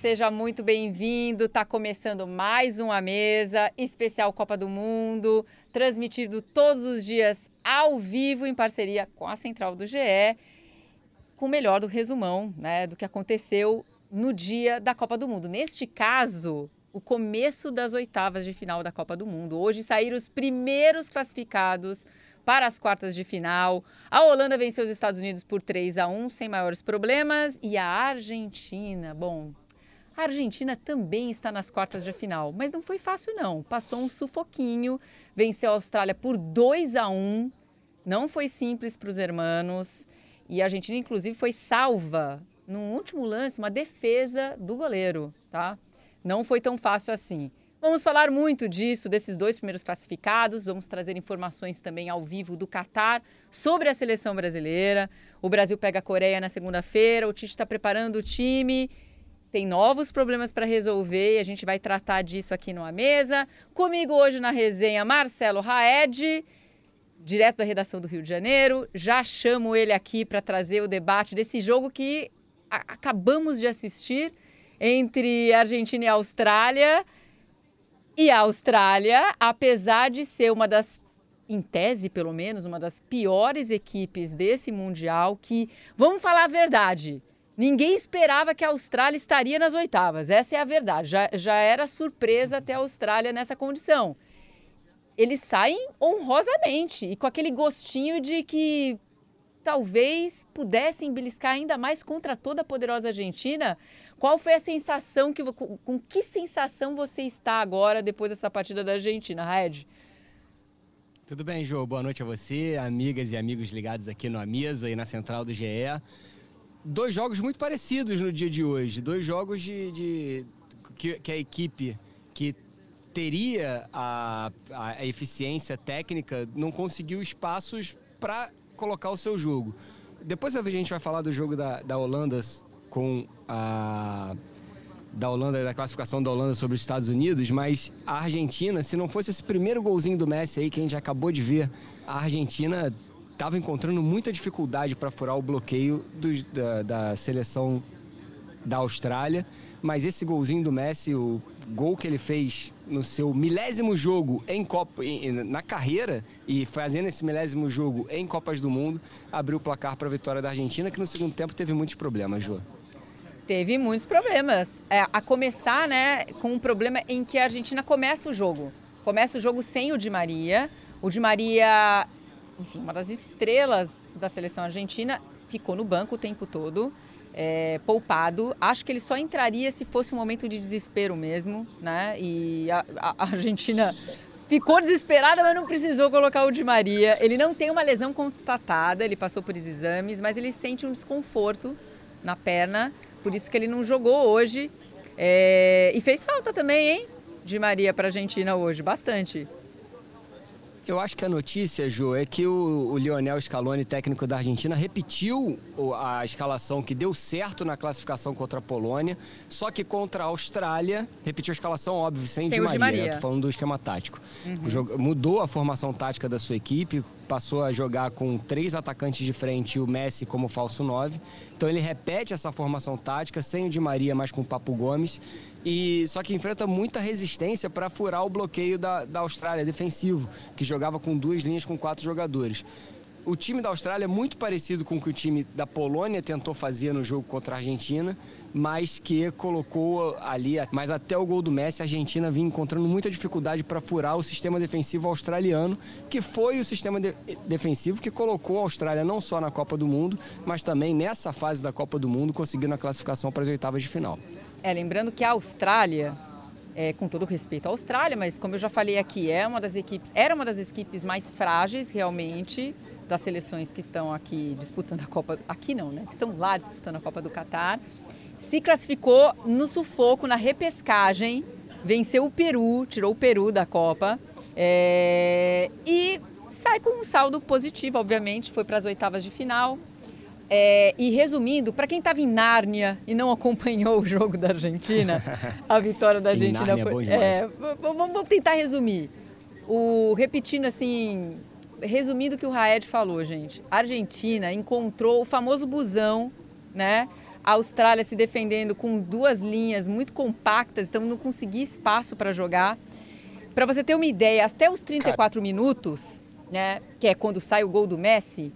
Seja muito bem-vindo. Está começando mais uma mesa especial Copa do Mundo, transmitido todos os dias ao vivo em parceria com a Central do GE, com o melhor do resumão, né, do que aconteceu no dia da Copa do Mundo. Neste caso, o começo das oitavas de final da Copa do Mundo. Hoje saíram os primeiros classificados para as quartas de final. A Holanda venceu os Estados Unidos por 3 a 1 sem maiores problemas. E a Argentina, bom, a Argentina também está nas quartas de final, mas não foi fácil não. Passou um sufoquinho, venceu a Austrália por 2 a 1. Não foi simples para os hermanos. E a Argentina, inclusive, foi salva no último lance, uma defesa do goleiro, tá? Não foi tão fácil assim. Vamos falar muito disso, desses dois primeiros classificados. Vamos trazer informações também ao vivo do Catar sobre a seleção brasileira. O Brasil pega a Coreia na segunda-feira. O Tite está preparando o time. Tem novos problemas para resolver e a gente vai tratar disso aqui numa mesa. Comigo hoje na resenha, Marcelo Raed, direto da redação do Rio de Janeiro. Já chamo ele aqui para trazer o debate desse jogo que acabamos de assistir entre Argentina e Austrália. E a Austrália, apesar de ser uma das, em tese pelo menos, uma das piores equipes desse Mundial, que, vamos falar a verdade, ninguém esperava que a Austrália estaria nas oitavas. Essa é a verdade. Já, já era surpresa até a Austrália nessa condição. Eles saem honrosamente e com aquele gostinho de que talvez pudessem beliscar ainda mais contra toda a poderosa Argentina. Qual foi a sensação que com, com que sensação você está agora depois dessa partida da Argentina, Red? Tudo bem, João. Boa noite a você, amigas e amigos ligados aqui na mesa e na central do GE. Dois jogos muito parecidos no dia de hoje. Dois jogos de, de que, que a equipe que teria a, a, eficiência técnica não conseguiu espaços para colocar o seu jogo. Depois a gente vai falar do jogo da, da Holanda com a da Holanda, da classificação da Holanda sobre os Estados Unidos, mas a Argentina, se não fosse esse primeiro golzinho do Messi aí que a gente acabou de ver, a Argentina estava encontrando muita dificuldade para furar o bloqueio da, da seleção da Austrália, mas esse golzinho do Messi, o gol que ele fez no seu milésimo jogo em Copa, na carreira e fazendo esse milésimo jogo em Copas do Mundo, abriu o placar para a vitória da Argentina, que no segundo tempo teve muitos problemas, Jô. Teve muitos problemas. É, a começar, né, com um problema em que a Argentina começa o jogo. Começa o jogo sem o Di Maria. O Di Maria, enfim, uma das estrelas da seleção argentina, ficou no banco o tempo todo é, poupado. Acho que ele só entraria se fosse um momento de desespero mesmo, né? E a, a Argentina ficou desesperada, mas não precisou colocar o Di Maria. Ele não tem uma lesão constatada, ele passou por exames, mas ele sente um desconforto na perna, por isso que ele não jogou hoje. É, e fez falta também, hein? Di Maria para a Argentina hoje, bastante. Eu acho que a notícia, Ju, é que o, o Lionel Scaloni, técnico da Argentina, repetiu a escalação que deu certo na classificação contra a Polônia, só que contra a Austrália, repetiu a escalação, óbvio, sem, sem Di Maria, Maria. Né? Tô falando do esquema tático. Uhum. Mudou a formação tática da sua equipe, passou a jogar com três atacantes de frente e o Messi como falso 9. Então ele repete essa formação tática, sem o Di Maria, mas com o Papo Gomes. E só que enfrenta muita resistência para furar o bloqueio da, da Austrália defensivo, que jogava com duas linhas com quatro jogadores. O time da Austrália é muito parecido com o que o time da Polônia tentou fazer no jogo contra a Argentina, mas que colocou ali, mas até o gol do Messi, a Argentina vinha encontrando muita dificuldade para furar o sistema defensivo australiano, que foi o sistema de defensivo que colocou a Austrália não só na Copa do Mundo, mas também nessa fase da Copa do Mundo, conseguindo a classificação para as oitavas de final. É, lembrando que a Austrália é, com todo respeito à Austrália, mas como eu já falei aqui, é uma das equipes, era uma das equipes mais frágeis realmente das seleções que estão aqui disputando a Copa, aqui não, né? Que estão lá disputando a Copa do Catar. Se classificou no sufoco, na repescagem, venceu o Peru, tirou o Peru da Copa é, e sai com um saldo positivo, obviamente, foi para as oitavas de final. É, e resumindo, para quem estava em Nárnia e não acompanhou o jogo da Argentina, a vitória da Argentina foi. É, vamos tentar resumir. O, repetindo assim, resumindo o que o Raed falou, gente. A Argentina encontrou o famoso busão, né? A Austrália se defendendo com duas linhas muito compactas, então não conseguia espaço para jogar. Para você ter uma ideia, até os 34 minutos, né, que é quando sai o gol do Messi,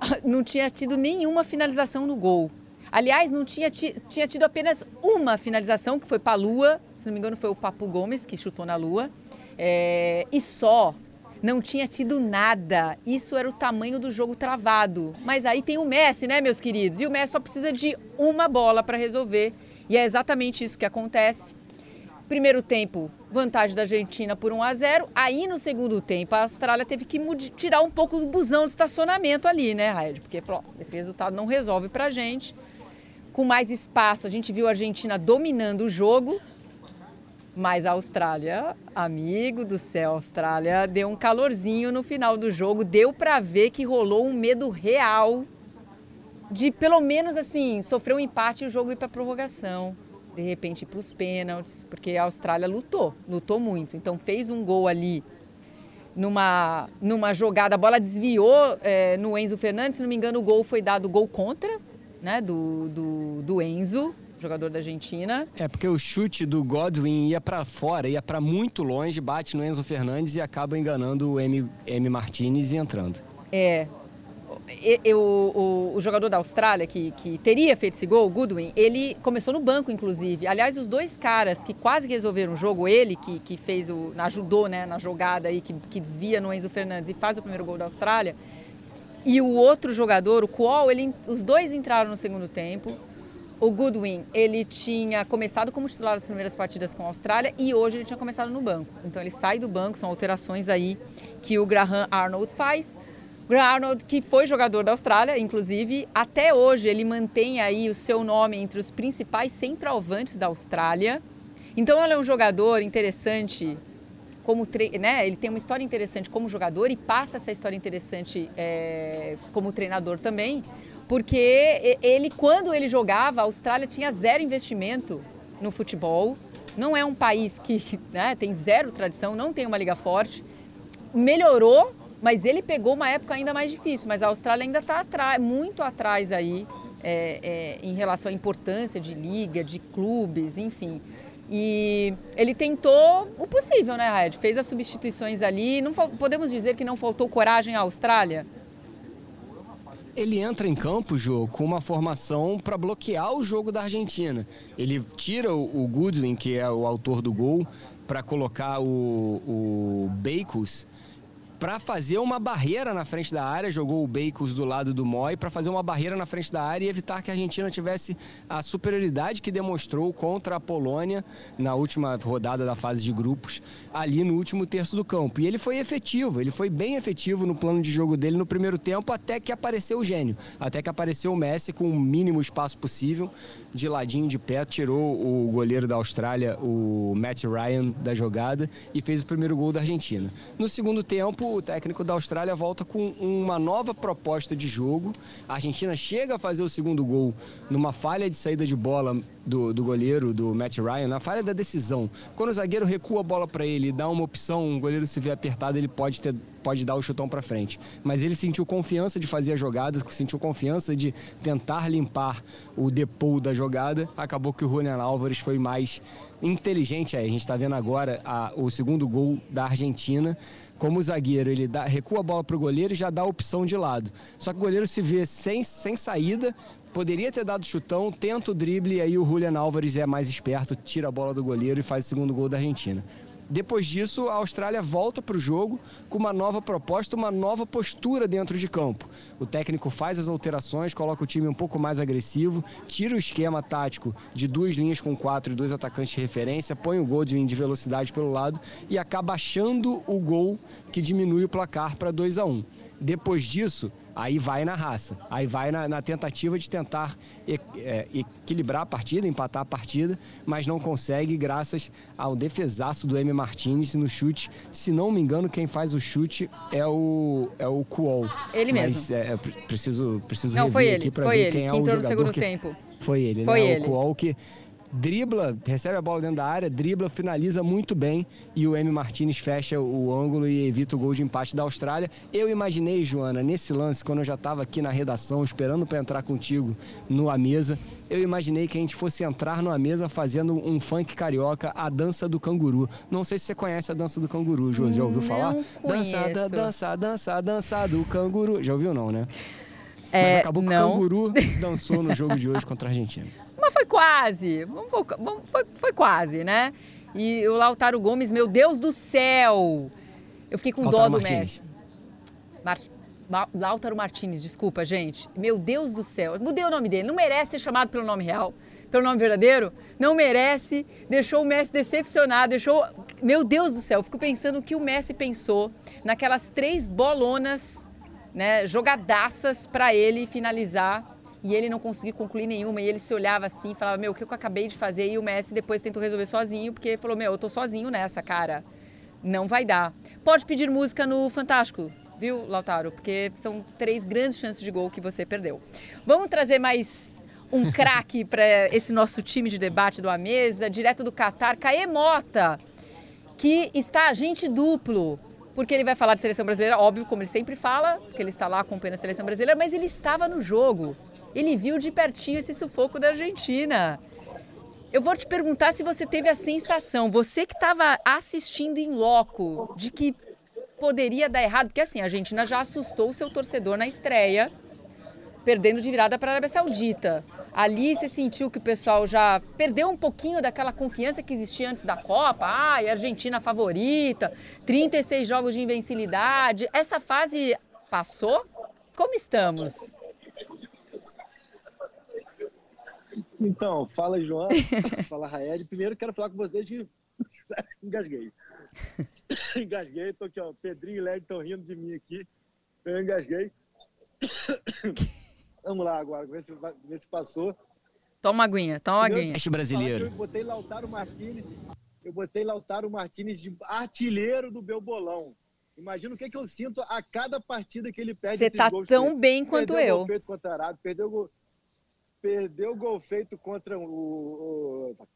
não tinha tido nenhuma finalização no gol. Aliás, não tinha, tinha tido apenas uma finalização, que foi para a Lua, se não me engano foi o Papo Gomes que chutou na Lua, é, e só não tinha tido nada. Isso era o tamanho do jogo travado. Mas aí tem o Messi, né, meus queridos? E o Messi só precisa de uma bola para resolver. E é exatamente isso que acontece. Primeiro tempo, vantagem da Argentina por 1 a 0. Aí no segundo tempo, a Austrália teve que tirar um pouco do busão de estacionamento ali, né, Raed? Porque falou, esse resultado não resolve pra gente. Com mais espaço, a gente viu a Argentina dominando o jogo, mas a Austrália, amigo do céu, a Austrália deu um calorzinho no final do jogo, deu para ver que rolou um medo real de pelo menos assim, sofrer um empate e o jogo ir para prorrogação, de repente para os pênaltis, porque a Austrália lutou, lutou muito. Então fez um gol ali numa, numa jogada, a bola desviou é, no Enzo Fernandes, se não me engano o gol foi dado gol contra, né, do, do, do Enzo, jogador da Argentina. É, porque o chute do Godwin ia para fora, ia para muito longe, bate no Enzo Fernandes e acaba enganando o M, M Martinez e entrando. É. E, o, o, jogador da Austrália que, que teria feito esse gol, o Goodwin, ele começou no banco, inclusive. Aliás, os dois caras que quase resolveram o jogo, ele que, que fez o. ajudou né, na jogada aí, que, que desvia no Enzo Fernandes e faz o primeiro gol da Austrália. E o outro jogador, o Kuol, ele, os dois entraram no segundo tempo. O Goodwin, ele tinha começado como titular as primeiras partidas com a Austrália e hoje ele tinha começado no banco. Então ele sai do banco, são alterações aí que o Graham Arnold faz. Graham Arnold, que foi jogador da Austrália, inclusive, até hoje ele mantém aí o seu nome entre os principais centroavantes da Austrália. Então ele é um jogador interessante como né, ele tem uma história interessante como jogador e passa essa história interessante é, como treinador também, porque ele, quando ele jogava, a Austrália tinha zero investimento no futebol. Não é um país que né, tem zero tradição, não tem uma liga forte. Melhorou, mas ele pegou uma época ainda mais difícil. Mas a Austrália ainda está muito atrás aí é, é, em relação à importância de liga, de clubes, enfim. E ele tentou o possível, né, Red? Fez as substituições ali. Não podemos dizer que não faltou coragem à Austrália? ele entra em campo, Jô, com uma formação para bloquear o jogo da Argentina. Ele tira o, o Goodwin, que é o autor do gol, para colocar o, o Bacos para fazer uma barreira na frente da área, jogou o Bacos do lado do Moy para fazer uma barreira na frente da área e evitar que a Argentina tivesse a superioridade que demonstrou contra a Polônia na última rodada da fase de grupos, ali no último terço do campo. E ele foi efetivo, ele foi bem efetivo no plano de jogo dele no primeiro tempo, até que apareceu o gênio, até que apareceu o Messi com o mínimo espaço possível, de ladinho de pé, tirou o goleiro da Austrália, o Matt Ryan, da jogada e fez o primeiro gol da Argentina. No segundo tempo, o técnico da Austrália volta com uma nova proposta de jogo. A Argentina chega a fazer o segundo gol numa falha de saída de bola do, do goleiro, do Matt Ryan, na falha da decisão. Quando o zagueiro recua a bola para ele e dá uma opção, o goleiro se vê apertado, ele pode, ter, pode dar o chutão para frente. Mas ele sentiu confiança de fazer a jogada, sentiu confiança de tentar limpar o depô da jogada. Acabou que o Julian Álvares foi mais inteligente aí. A gente está vendo agora a, o segundo gol da Argentina como zagueiro, ele dá, recua a bola para o goleiro e já dá a opção de lado. Só que o goleiro se vê sem, sem saída, poderia ter dado chutão, tenta o drible e aí o Julian Álvares é mais esperto, tira a bola do goleiro e faz o segundo gol da Argentina. Depois disso, a Austrália volta para o jogo com uma nova proposta, uma nova postura dentro de campo. O técnico faz as alterações, coloca o time um pouco mais agressivo, tira o esquema tático de duas linhas com quatro e dois atacantes de referência, põe o Goldwyn de velocidade pelo lado e acaba achando o gol que diminui o placar para 2 a 1 um. Depois disso, aí vai na raça, aí vai na, na tentativa de tentar e, é, equilibrar a partida, empatar a partida, mas não consegue graças ao defesaço do M. Martins no chute. Se não me engano, quem faz o chute é o é o Kuol. Ele mesmo. Mas é, preciso preciso não, foi ele, aqui para ver ele, quem é o entrou no segundo que... tempo. Foi ele, foi né? Ele. O Kuol que dribla, recebe a bola dentro da área, dribla, finaliza muito bem e o M. Martinez fecha o ângulo e evita o gol de empate da Austrália. Eu imaginei, Joana, nesse lance, quando eu já estava aqui na redação, esperando para entrar contigo no A Mesa, eu imaginei que a gente fosse entrar numa mesa fazendo um funk carioca, a dança do canguru. Não sei se você conhece a dança do canguru, Jô, já ouviu Não falar? conheço. Dança, dança, dança, dança do canguru. Já ouviu não, né? É, Mas acabou que não. o canguru dançou no jogo de hoje contra a Argentina. Mas foi quase. Foi, foi quase, né? E o Lautaro Gomes, meu Deus do céu! Eu fiquei com Lautaro dó do Martínez. Messi. Mar... Ma- Lautaro Martinez, desculpa, gente. Meu Deus do céu. Mudei o nome dele. Não merece ser chamado pelo nome real, pelo nome verdadeiro. Não merece. Deixou o Messi decepcionado. Deixou. Meu Deus do céu. Eu fico pensando o que o Messi pensou naquelas três bolonas, né, jogadaças para ele finalizar e ele não conseguiu concluir nenhuma. E ele se olhava assim e falava: Meu, o que eu acabei de fazer? E o Messi depois tentou resolver sozinho, porque falou: Meu, eu tô sozinho nessa, cara. Não vai dar. Pode pedir música no Fantástico, viu, Lautaro? Porque são três grandes chances de gol que você perdeu. Vamos trazer mais um craque para esse nosso time de debate do A Mesa, direto do Catar, Caê Mota, que está agente duplo. Porque ele vai falar de seleção brasileira, óbvio, como ele sempre fala, porque ele está lá acompanhando a seleção brasileira, mas ele estava no jogo. Ele viu de pertinho esse sufoco da Argentina. Eu vou te perguntar se você teve a sensação, você que estava assistindo em loco, de que poderia dar errado, porque assim, a Argentina já assustou o seu torcedor na estreia, perdendo de virada para a Arábia Saudita. Ali você sentiu que o pessoal já perdeu um pouquinho daquela confiança que existia antes da Copa. Ai, Argentina favorita, 36 jogos de invencibilidade. Essa fase passou? Como estamos? Então, fala João, fala Raed. Primeiro quero falar com vocês que engasguei. engasguei, tô aqui, ó. Pedrinho e Led estão rindo de mim aqui. Eu engasguei. Vamos lá agora, ver se, ver se passou. Toma aguinha, toma aguinha. Que brasileiro. Eu botei Lautaro Martinez, eu botei Lautaro Martinez de artilheiro do meu bolão. Imagina o que, que eu sinto a cada partida que ele perde Você tá gols tão feitos. bem quanto perdeu eu. Gol feito contra a Arábia, perdeu gol, perdeu gol feito contra o, o-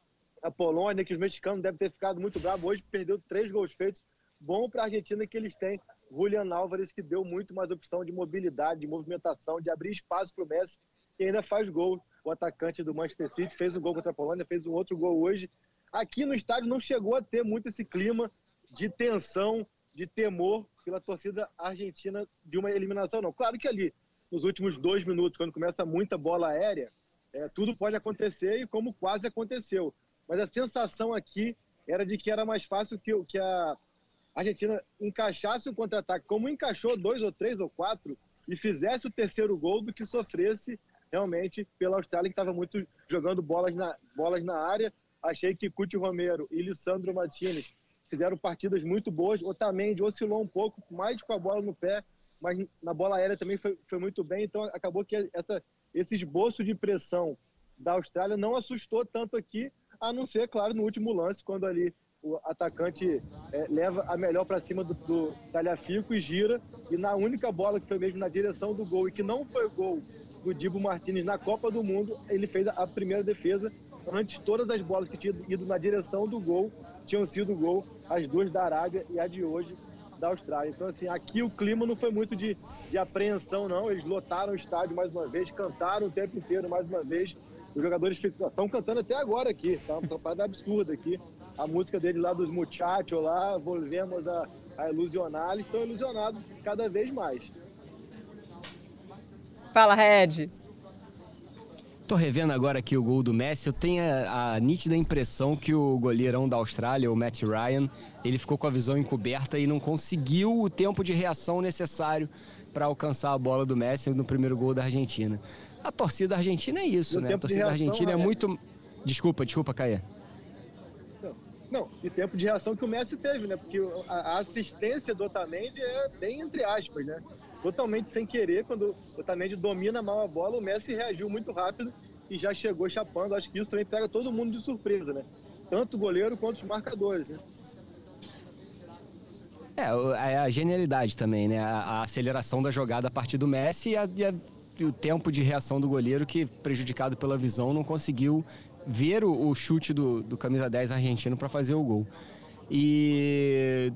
a Polônia, que os mexicanos devem ter ficado muito bravos. Hoje perdeu três gols feitos. Bom para a Argentina que eles têm Julian Álvares, que deu muito mais opção de mobilidade, de movimentação, de abrir espaço para o Messi, e ainda faz gol. O atacante do Manchester City fez um gol contra a Polônia, fez um outro gol hoje. Aqui no estádio não chegou a ter muito esse clima de tensão, de temor pela torcida argentina de uma eliminação, não. Claro que ali, nos últimos dois minutos, quando começa muita bola aérea, é, tudo pode acontecer e como quase aconteceu. Mas a sensação aqui era de que era mais fácil que, que a Argentina encaixasse um contra-ataque, como encaixou dois ou três ou quatro, e fizesse o terceiro gol do que sofresse realmente pela Austrália, que estava muito jogando bolas na, bolas na área. Achei que Cuti Romero e Lissandro Martinez fizeram partidas muito boas. Otamendi oscilou um pouco, mais com a bola no pé, mas na bola aérea também foi, foi muito bem. Então acabou que essa, esse esboço de pressão da Austrália não assustou tanto aqui, a não ser, claro, no último lance, quando ali o atacante é, leva a melhor para cima do, do Talhafico e gira. E na única bola que foi mesmo na direção do gol e que não foi gol do Dibo Martinez na Copa do Mundo, ele fez a primeira defesa. Antes, todas as bolas que tinham ido na direção do gol tinham sido gol, as duas da Arábia e a de hoje da Austrália. Então, assim, aqui o clima não foi muito de, de apreensão, não. Eles lotaram o estádio mais uma vez, cantaram o tempo inteiro mais uma vez. Os jogadores estão cantando até agora aqui, tá uma parada absurda aqui. A música dele lá dos muchachos lá, volvemos a, a ilusionar, eles estão ilusionados cada vez mais. Fala, Red. Tô revendo agora aqui o gol do Messi. Eu tenho a, a nítida impressão que o goleirão da Austrália, o Matt Ryan, ele ficou com a visão encoberta e não conseguiu o tempo de reação necessário para alcançar a bola do Messi no primeiro gol da Argentina. A torcida argentina é isso, E né? A torcida reação, argentina é né? muito. Desculpa, desculpa, Caia. Não, e tempo de reação que o Messi teve, né? Porque a, assistência do Otamendi é bem entre aspas, né? Totalmente sem querer, quando o Otamendi domina mal a bola, o Messi reagiu muito rápido e já chegou chapando. Acho que isso também pega todo mundo de surpresa, né? Tanto o goleiro quanto os marcadores, né? É, a genialidade também, né? A, aceleração da jogada a partir do Messi e a, e a o tempo de reação do goleiro que, prejudicado pela visão, não conseguiu ver o, o chute do, do camisa 10 argentino para fazer o gol. E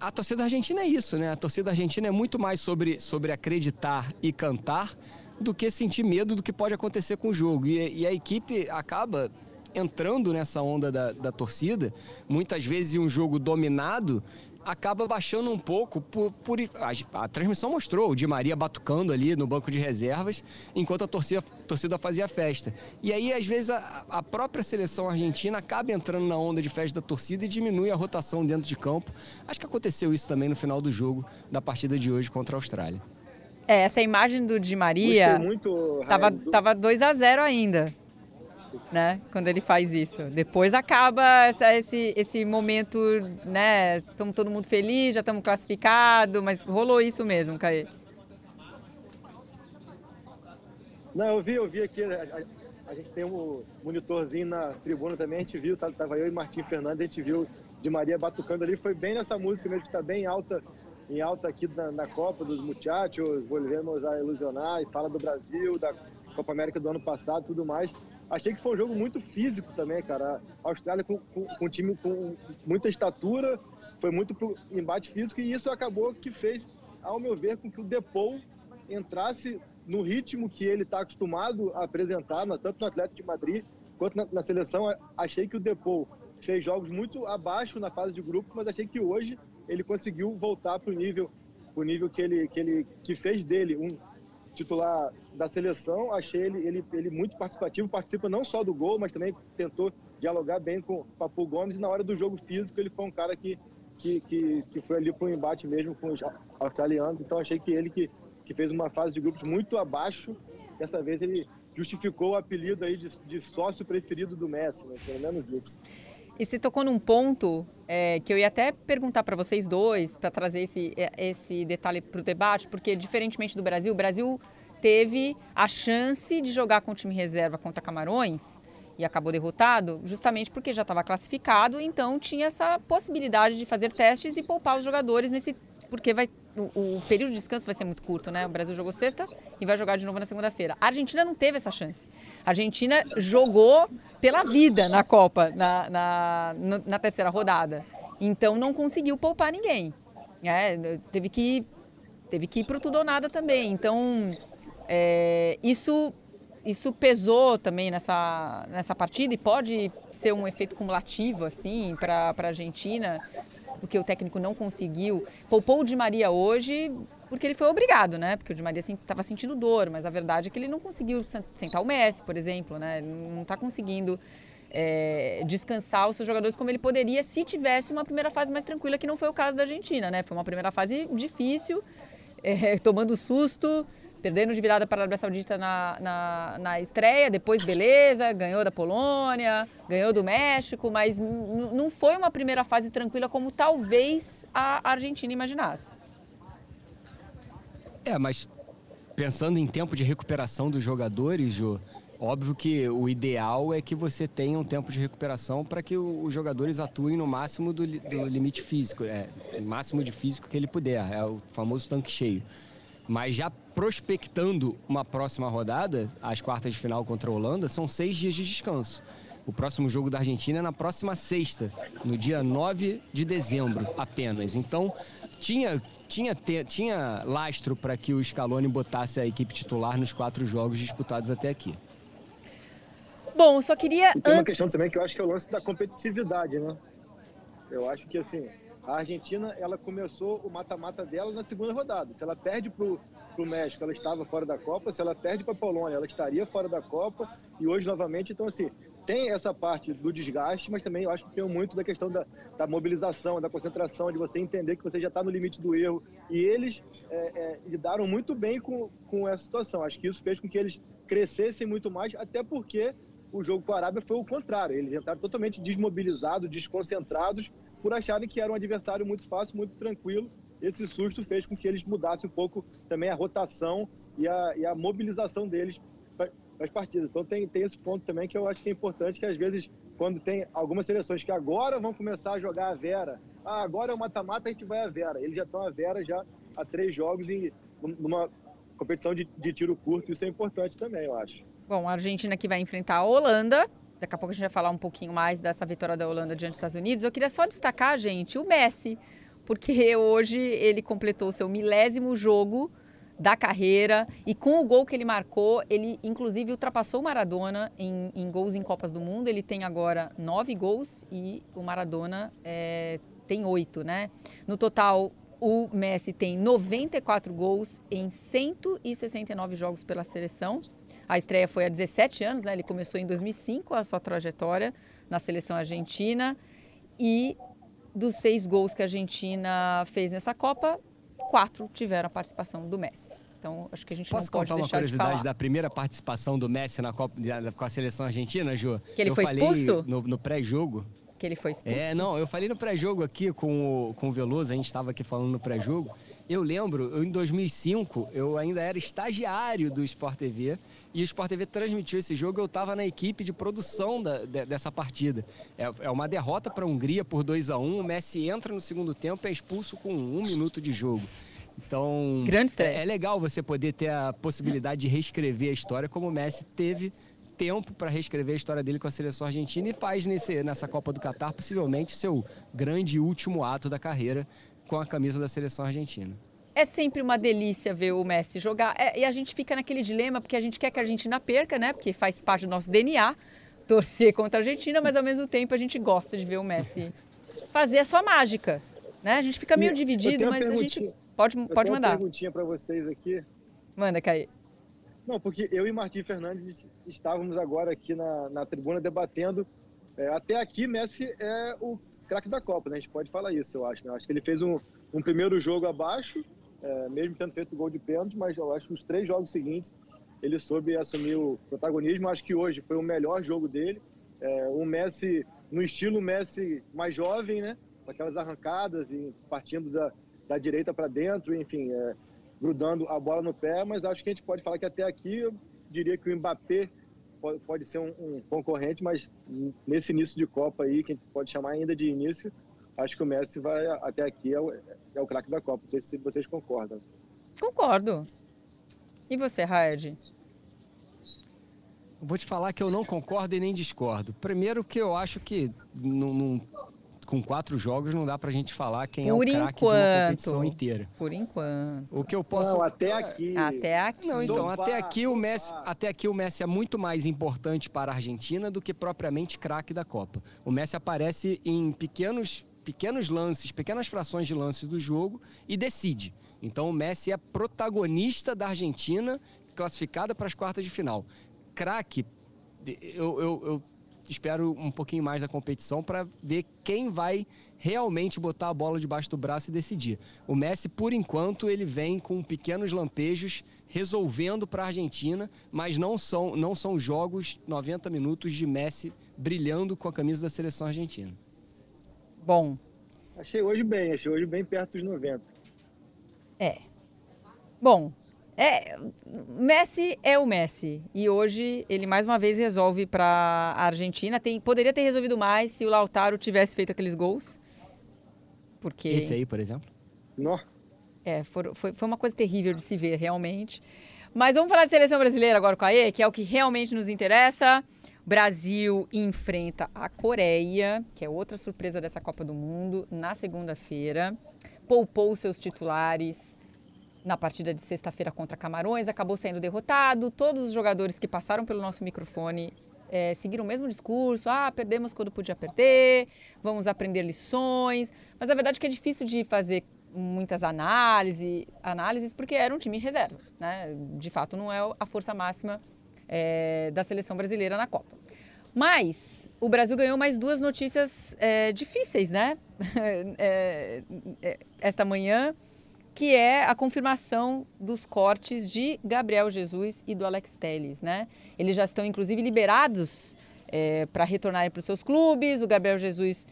a torcida argentina é isso, né? A torcida argentina é muito mais sobre, sobre acreditar e cantar do que sentir medo do que pode acontecer com o jogo. E, e a equipe acaba entrando nessa onda da, da torcida, muitas vezes em um jogo dominado, acaba baixando um pouco por, por a, a, transmissão mostrou o Di Maria batucando ali no banco de reservas enquanto a torcida, a torcida fazia festa. E aí, às vezes, a, a, própria seleção argentina acaba entrando na onda de festa da torcida e diminui a rotação dentro de campo. Acho que aconteceu isso também no final do jogo da partida de hoje contra a Austrália. É, essa imagem do Di Maria estava tava 2 a 0 ainda né? Quando ele faz isso. Depois acaba essa, esse, esse momento, né? Estamos todo mundo feliz, já estamos classificados, mas rolou isso mesmo, Caê. Não, eu vi, eu vi aqui. A, a, gente tem um monitorzinho na tribuna também, a gente viu, tá, tava eu e Martim Fernandes, a gente viu de Maria batucando ali, foi bem nessa música mesmo que está bem alta, em alta aqui na, na Copa dos Muchachos, Volvemos a Ilusionar, e fala do Brasil, da Copa América do ano passado tudo mais. Achei que foi um jogo muito físico também, cara. A Austrália com, com, com um time com muita estatura, foi muito pro embate físico e isso acabou que fez, ao meu ver, com que o Depou entrasse no ritmo que ele está acostumado a apresentar, tanto no Atlético de Madrid quanto na, na seleção. Achei que o Depou fez jogos muito abaixo na fase de grupo, mas achei que hoje ele conseguiu voltar para o nível, o nível que ele, que ele que fez dele um titular da seleção, achei ele, ele, ele muito participativo, participa não só do gol, mas também tentou dialogar bem com o Papu Gomes. E na hora do jogo físico, ele foi um cara que, que, que, que foi ali para o embate mesmo com os australianos. Então, achei que ele que, que fez uma fase de grupos muito abaixo, dessa vez ele justificou o apelido aí de, de sócio preferido do Messi, né? pelo menos isso. E você tocou num ponto é, que eu ia até perguntar para vocês dois, para trazer esse, é, esse detalhe para o debate, porque diferentemente do Brasil, o Brasil teve a chance de jogar com o time reserva contra Camarões e acabou derrotado, justamente porque já estava classificado, então tinha essa possibilidade de fazer testes e poupar os jogadores nesse porque vai o, o, período de descanso vai ser muito curto, né? O Brasil jogou sexta e vai jogar de novo na segunda-feira. A Argentina não teve essa chance. A Argentina jogou pela vida na Copa, na, na, na terceira rodada. Então não conseguiu poupar ninguém. É, teve que teve que ir para tudo ou nada também. Então é, isso isso pesou também nessa, nessa partida e pode ser um efeito cumulativo assim para a Argentina porque o técnico não conseguiu. Poupou o Di Maria hoje porque ele foi obrigado, né? Porque o Di Maria estava sentindo dor, mas a verdade é que ele não conseguiu sentar o Messi, por exemplo, né? Ele não está conseguindo é, descansar os seus jogadores como ele poderia se tivesse uma primeira fase mais tranquila, que não foi o caso da Argentina, né? Foi uma primeira fase difícil, é, tomando susto, perdendo de virada para a Arábia Saudita na, na, na estreia, depois beleza, ganhou da Polônia, ganhou do México, mas não foi uma primeira fase tranquila como talvez a Argentina imaginasse. É, mas pensando em tempo de recuperação dos jogadores, Jô, óbvio que o ideal é que você tenha um tempo de recuperação para que os jogadores atuem no máximo do, do limite físico, é, máximo de físico que ele puder, é o famoso tanque cheio. Mas já prospectando uma próxima rodada, as quartas de final contra a Holanda, são seis dias de descanso. O próximo jogo da Argentina é na próxima sexta, no dia 9 de dezembro apenas. Então, tinha, tinha, tinha lastro para que o Scaloni botasse a equipe titular nos quatro jogos disputados até aqui. Bom, só queria. E tem uma questão também que eu acho que é o lance da competitividade, né? Eu acho que assim, a Argentina, ela começou o mata-mata dela na segunda rodada. Se ela perde para o México, ela estava fora da Copa. Se ela perde para a Polônia, ela estaria fora da Copa. E hoje, novamente, então, assim, tem essa parte do desgaste, mas também eu acho que tem muito da questão da, da mobilização, da concentração, de você entender que você já está no limite do erro. E eles é, é, lidaram muito bem com, com essa situação. Acho que isso fez com que eles crescessem muito mais, até porque o jogo com a Arábia foi o contrário. Eles entraram totalmente desmobilizados, desconcentrados por acharem que era um adversário muito fácil, muito tranquilo. Esse susto fez com que eles mudassem um pouco também a rotação e a, e a mobilização deles para as partidas. Então tem, tem esse ponto também que eu acho que é importante, que às vezes, quando tem algumas seleções que agora vão começar a jogar a Vera, ah, agora é o mata-mata, a gente vai a Vera. Eles já estão a Vera já há três jogos e numa competição de, de tiro curto, isso é importante também, eu acho. Bom, a Argentina que vai enfrentar a Holanda. Daqui a pouco a gente vai falar um pouquinho mais dessa vitória da Holanda diante dos Estados Unidos. Eu queria só destacar, gente, o Messi, porque hoje ele completou o seu milésimo jogo da carreira e com o gol que ele marcou, ele inclusive ultrapassou o Maradona em, em gols em Copas do Mundo. Ele tem agora nove gols e o Maradona é, tem oito, né? No total, o Messi tem 94 gols em 169 jogos pela seleção. A estreia foi há 17 anos, né? Ele começou em 2005 a sua trajetória na seleção argentina e dos seis gols que a Argentina fez nessa Copa, quatro tiveram a participação do Messi. Então, acho que a gente Posso não pode contar uma deixar de curiosidade falar. da primeira participação do Messi na Copa, com a seleção argentina, Ju? Que ele eu foi expulso? No, no pré-jogo. Que ele foi expulso. É, não, eu falei no pré-jogo aqui com o, com o Veloso, a gente estava aqui falando no pré-jogo. Eu lembro, eu, em 2005, eu ainda era estagiário do Sport TV e o Sport TV transmitiu esse jogo. Eu estava na equipe de produção da- de- dessa partida. É, é uma derrota para a Hungria por 2 a 1 O Messi entra no segundo tempo e é expulso com um minuto de jogo. Então, Grande é, é legal você poder ter a possibilidade de reescrever a história, como o Messi teve tempo para reescrever a história dele com a seleção argentina e faz nesse, nessa Copa do Catar possivelmente seu grande último ato da carreira com a camisa da seleção argentina. É sempre uma delícia ver o Messi jogar. É, e a gente fica naquele dilema, porque a gente quer que a Argentina perca, né? Porque faz parte do nosso DNA torcer contra a Argentina, mas ao mesmo tempo a gente gosta de ver o Messi fazer a sua mágica. Né? A gente fica meio dividido, mas a gente pode, pode mandar. uma perguntinha para vocês aqui. Manda, Caí. Não, porque eu e Martim Fernandes estávamos agora aqui na, na tribuna debatendo. é, até aqui, Messi é o craque da Copa, né? A gente pode falar isso, eu acho. Né? Acho que ele fez um, um primeiro jogo abaixo, é, mesmo tendo feito o gol de pênalti, mas eu acho que os três jogos seguintes ele soube assumir o protagonismo. Acho que hoje foi o melhor jogo dele. É, um Messi no estilo Messi mais jovem, né? Com aquelas arrancadas e partindo da, da direita para dentro, enfim, é, grudando a bola no pé. Mas acho que a gente pode falar que até aqui eu diria que o Mbappé pode, pode ser um, um concorrente, mas nesse início de Copa aí, que a gente pode chamar ainda de início, acho que o Messi vai até aqui é o, é o craque da Copa. Não sei se vocês concordam. Concordo. E você, Raed? Vou te falar que eu não concordo e nem discordo. Primeiro que eu acho que num- num- com quatro jogos não dá pra gente falar quem Por é o craque de uma competição inteira. Por enquanto. O que eu posso Não, até aqui. Até aqui. Não, então, Sofá, até aqui, o Messi, até aqui o Messi é muito mais importante para a Argentina do que propriamente craque da Copa. O Messi aparece em pequenos, pequenos lances, pequenas frações de lances do jogo e decide. Então o Messi é protagonista da Argentina, classificada para as quartas de final. Craque, eu, eu- eu espero um pouquinho mais da competição para ver quem vai realmente botar a bola debaixo do braço e decidir. O Messi, por enquanto, ele vem com pequenos lampejos resolvendo para a Argentina, mas não são, não são jogos 90 minutos de Messi brilhando com a camisa da seleção argentina. Bom, Achei hoje bem, achei hoje bem perto dos 90. É. Bom, é, Messi é o Messi. E hoje ele mais uma vez resolve para a Argentina. Tem, poderia ter resolvido mais se o Lautaro tivesse feito aqueles gols. Porque Esse aí, por exemplo. Nó. é, for- foi, foi uma coisa terrível de se ver, realmente. Mas vamos falar de seleção brasileira agora com a E, que é o que realmente nos interessa. Brasil enfrenta a Coreia, que é outra surpresa dessa Copa do Mundo, na segunda-feira. Poupou seus titulares na partida de sexta-feira contra Camarões, acabou sendo derrotado. Todos os jogadores que passaram pelo nosso microfone eh, seguiram o mesmo discurso: ah, perdemos quando podia perder, vamos aprender lições. Mas a verdade é que é difícil de fazer muitas análises, análises porque era um time reserva. Né? De fato, não é a força máxima eh, da seleção brasileira na Copa. Mas o Brasil ganhou mais duas notícias eh, difíceis, né? Eh, eh, esta manhã, que é a confirmação dos cortes de Gabriel Jesus e do Alex Telles, né? Eles já estão, inclusive, liberados para retornarem para os seus clubes. O Gabriel Jesus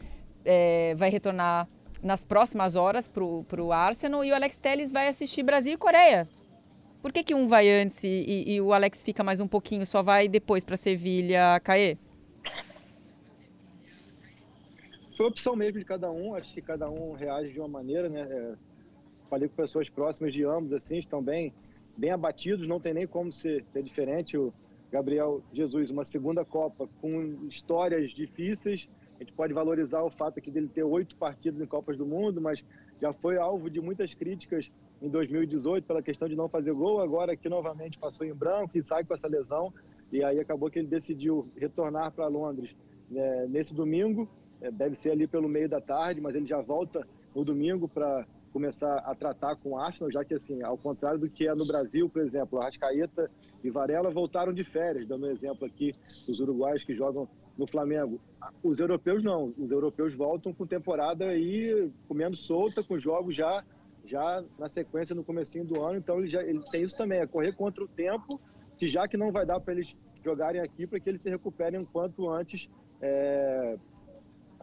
eh, vai retornar nas próximas horas para o Arsenal e o Alex Telles vai assistir Brasil e Coreia. Por que, que um vai antes e, e- o Alex fica mais um pouquinho, só vai depois para Sevilha, Caê? Foi opção mesmo de cada um, acho que cada um reage de uma maneira, né? É, falei com pessoas próximas de ambos, assim, estão bem bem abatidos, não tem nem como ser, ser diferente. O Gabriel Jesus, uma segunda Copa com histórias difíceis. A gente pode valorizar o fato aqui dele ter oito partidos em Copas do Mundo, mas já foi alvo de muitas críticas em 2018 pela questão de não fazer gol. Agora aqui novamente passou em branco e sai com essa lesão. E aí acabou que ele decidiu retornar para Londres né, nesse domingo. É, deve ser ali pelo meio da tarde, mas ele já volta no domingo para começar a tratar com o Arsenal, já que, assim, ao contrário do que é no Brasil, por exemplo, Arrascaeta e Varela voltaram de férias, dando um exemplo aqui dos uruguaios que jogam no Flamengo. Os europeus não, os europeus voltam com temporada aí comendo solta, com jogos já já na sequência no comecinho do ano, então ele, já, ele tem isso também, é correr contra o tempo, que já que não vai dar para eles jogarem aqui, para que eles se recuperem o quanto antes, é,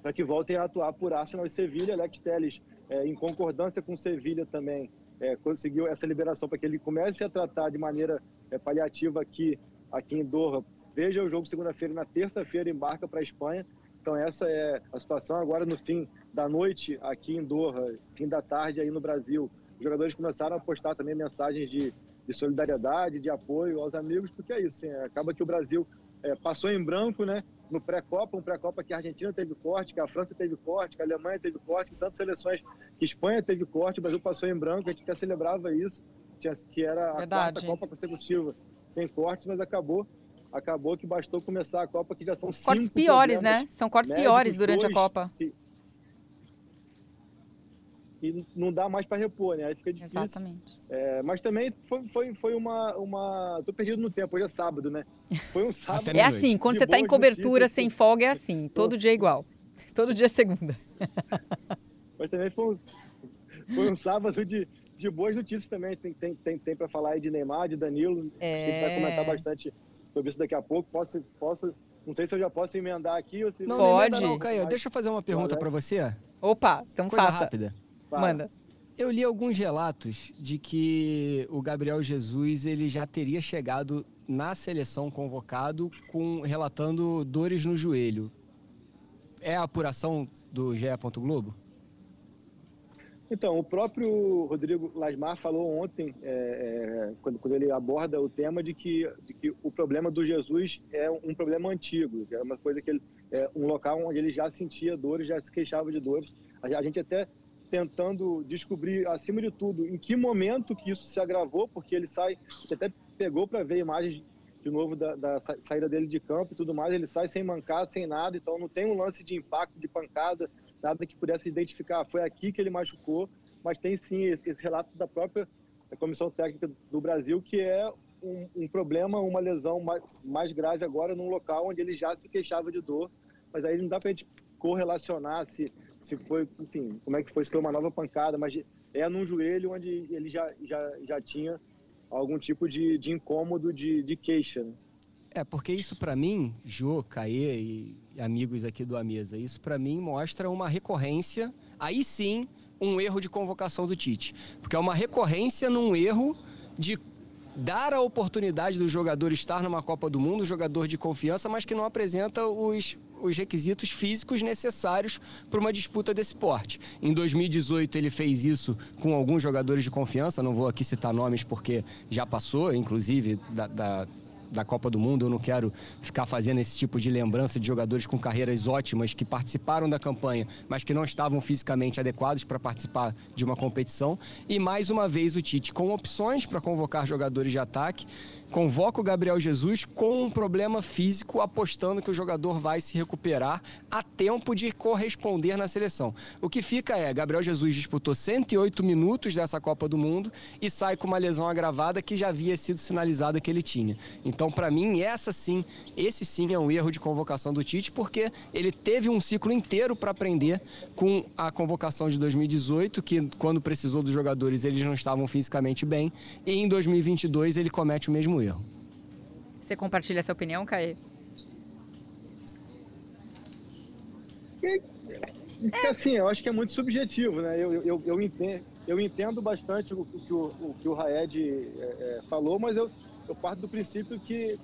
para que voltem a atuar por Arsenal e Sevilha, Alex Telles é, em concordância com Sevilha também, é, conseguiu essa liberação para que ele comece a tratar de maneira é, paliativa aqui, aqui em Doha. Veja o jogo segunda-feira, na terça-feira embarca para a Espanha. Então essa é a situação. Agora no fim da noite aqui em Doha, fim da tarde aí no Brasil, os jogadores começaram a postar também mensagens de, de solidariedade, de apoio aos amigos, porque é isso, assim, acaba que o Brasil é, passou em branco, né? No pré-copa, um pré-copa que a Argentina teve corte, que a França teve corte, que a Alemanha teve corte, que tantas seleções, que a Espanha teve corte, o Brasil passou em branco, a gente até celebrava isso, que era a Verdade. quarta Copa consecutiva sem cortes, mas acabou acabou que bastou começar a Copa, que já são cortes piores, né? São cortes piores durante a Copa. E, e não dá mais para repor, né? Aí fica difícil. Exatamente. É, mas também foi, foi, foi uma, uma. Tô perdido no tempo, hoje é sábado, né? Foi um sábado. é assim, quando você está em cobertura notícias, sem folga, é assim. Todo dia é igual. Todo dia é segunda. mas também foi um, foi um sábado de, de boas notícias também. Tem, tem, tem, tem para falar aí de Neymar, de Danilo. É... A gente vai comentar bastante sobre isso daqui a pouco. Posso, posso, não sei se eu já posso emendar aqui ou se... Não, Pode. Não, Caio, deixa eu fazer uma pergunta para você. Opa, então Coisa faça. rápida. Fala. Manda. Eu li alguns relatos de que o Gabriel Jesus ele já teria chegado na seleção convocado com relatando dores no joelho. É a apuração do GE. Globo? Então, o próprio Rodrigo Lasmar falou ontem, é, é, quando, quando, ele aborda o tema, de que, de que o problema do Jesus é um problema antigo, é uma coisa que ele, é um local onde ele já sentia dores, já se queixava de dores. A, a gente até tentando descobrir, acima de tudo, em que momento que isso se agravou, porque ele sai, até pegou para ver imagens de novo da, da, saída dele de campo e tudo mais, ele sai sem mancar, sem nada, então não tem um lance de impacto, de pancada, nada que pudesse identificar, foi aqui que ele machucou, mas tem sim esse, esse relato da própria Comissão Técnica do Brasil, que é um, um problema, uma lesão mais, mais, grave agora num local onde ele já se queixava de dor, mas aí não dá para a gente correlacionar se, se foi, enfim, como é que foi, se foi uma nova pancada, mas é num joelho onde ele já, já, já tinha algum tipo de, de incômodo, de, de queixa. Né? É, porque isso para mim, Jô, Caê e amigos aqui do A Mesa, isso para mim mostra uma recorrência, aí sim, um erro de convocação do Tite. Porque é uma recorrência num erro de dar a oportunidade do jogador estar numa Copa do Mundo, jogador de confiança, mas que não apresenta os, os requisitos físicos necessários para uma disputa desse porte. Em 2018 ele fez isso com alguns jogadores de confiança, não vou aqui citar nomes porque já passou, inclusive da, da da Copa do Mundo, eu não quero ficar fazendo esse tipo de lembrança de jogadores com carreiras ótimas que participaram da campanha, mas que não estavam fisicamente adequados para participar de uma competição. E mais uma vez o Tite com opções para convocar jogadores de ataque convoca o Gabriel Jesus com um problema físico, apostando que o jogador vai se recuperar a tempo de corresponder na seleção. O que fica é, Gabriel Jesus disputou 108 minutos dessa Copa do Mundo e sai com uma lesão agravada que já havia sido sinalizada que ele tinha. Então, para mim, essa sim, esse sim é um erro de convocação do Tite, porque ele teve um ciclo inteiro para aprender com a convocação de 2018, que quando precisou dos jogadores eles não estavam fisicamente bem, e em 2022 ele comete o mesmo erro. Você compartilha essa opinião, Caê? É, assim, eu acho que é muito subjetivo, né? Eu, eu, eu, entendo, eu entendo bastante o, que o, o, que o Raed é, é, falou, mas eu, eu parto do princípio que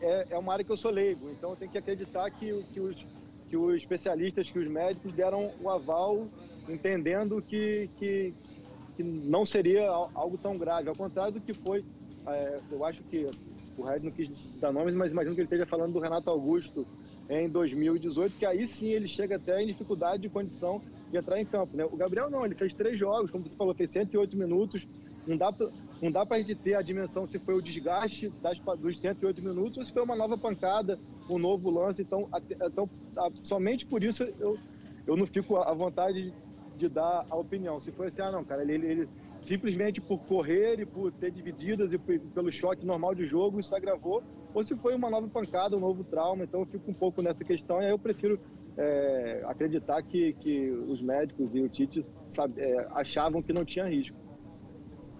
é, é uma área que eu sou leigo, então eu tenho que acreditar que, que, os, que os especialistas, que os médicos deram o aval, entendendo que, que, que não seria algo tão grave, ao contrário do que foi é, eu acho que o Red não quis dar nomes, mas imagino que ele esteja falando do Renato Augusto em 2018, que aí sim ele chega até em dificuldade de condição de entrar em campo. Né? O Gabriel não, ele fez três jogos, como você falou, fez 108 minutos. Não dá pra, não dá gente ter a dimensão se foi o desgaste das, dos 108 minutos ou se foi uma nova pancada, um novo lance. Então, até, então somente por isso eu, eu não fico à vontade de dar a opinião. Se foi assim, ah não, cara, ele, ele simplesmente por correr e por ter divididas e pelo choque normal de jogo, isso agravou, ou se foi uma nova pancada, um novo trauma. Então eu fico um pouco nessa questão e aí eu prefiro é, acreditar que, que os médicos e o Tite sabe, é, achavam que não tinha risco.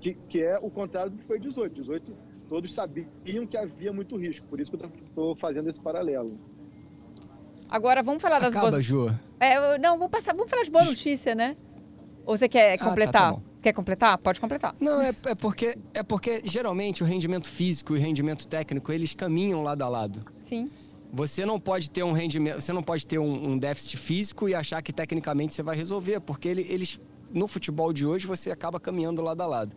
Que, que é o contrário do que foi 18. 18 todos sabiam que havia muito risco, por isso que eu estou fazendo esse paralelo. Agora vamos falar das Acaba, boas. Ju. É, não, vamos passar, vamos falar de boa notícia, né? Ou você quer completar? Ah, tá, tá quer completar? Pode completar. Não, é, é, porque, é porque geralmente o rendimento físico e o rendimento técnico, eles caminham lado a lado. Sim. Você não pode ter um rendimento, você não pode ter um, um déficit físico e achar que tecnicamente você vai resolver, porque ele, eles no futebol de hoje você acaba caminhando lado a lado.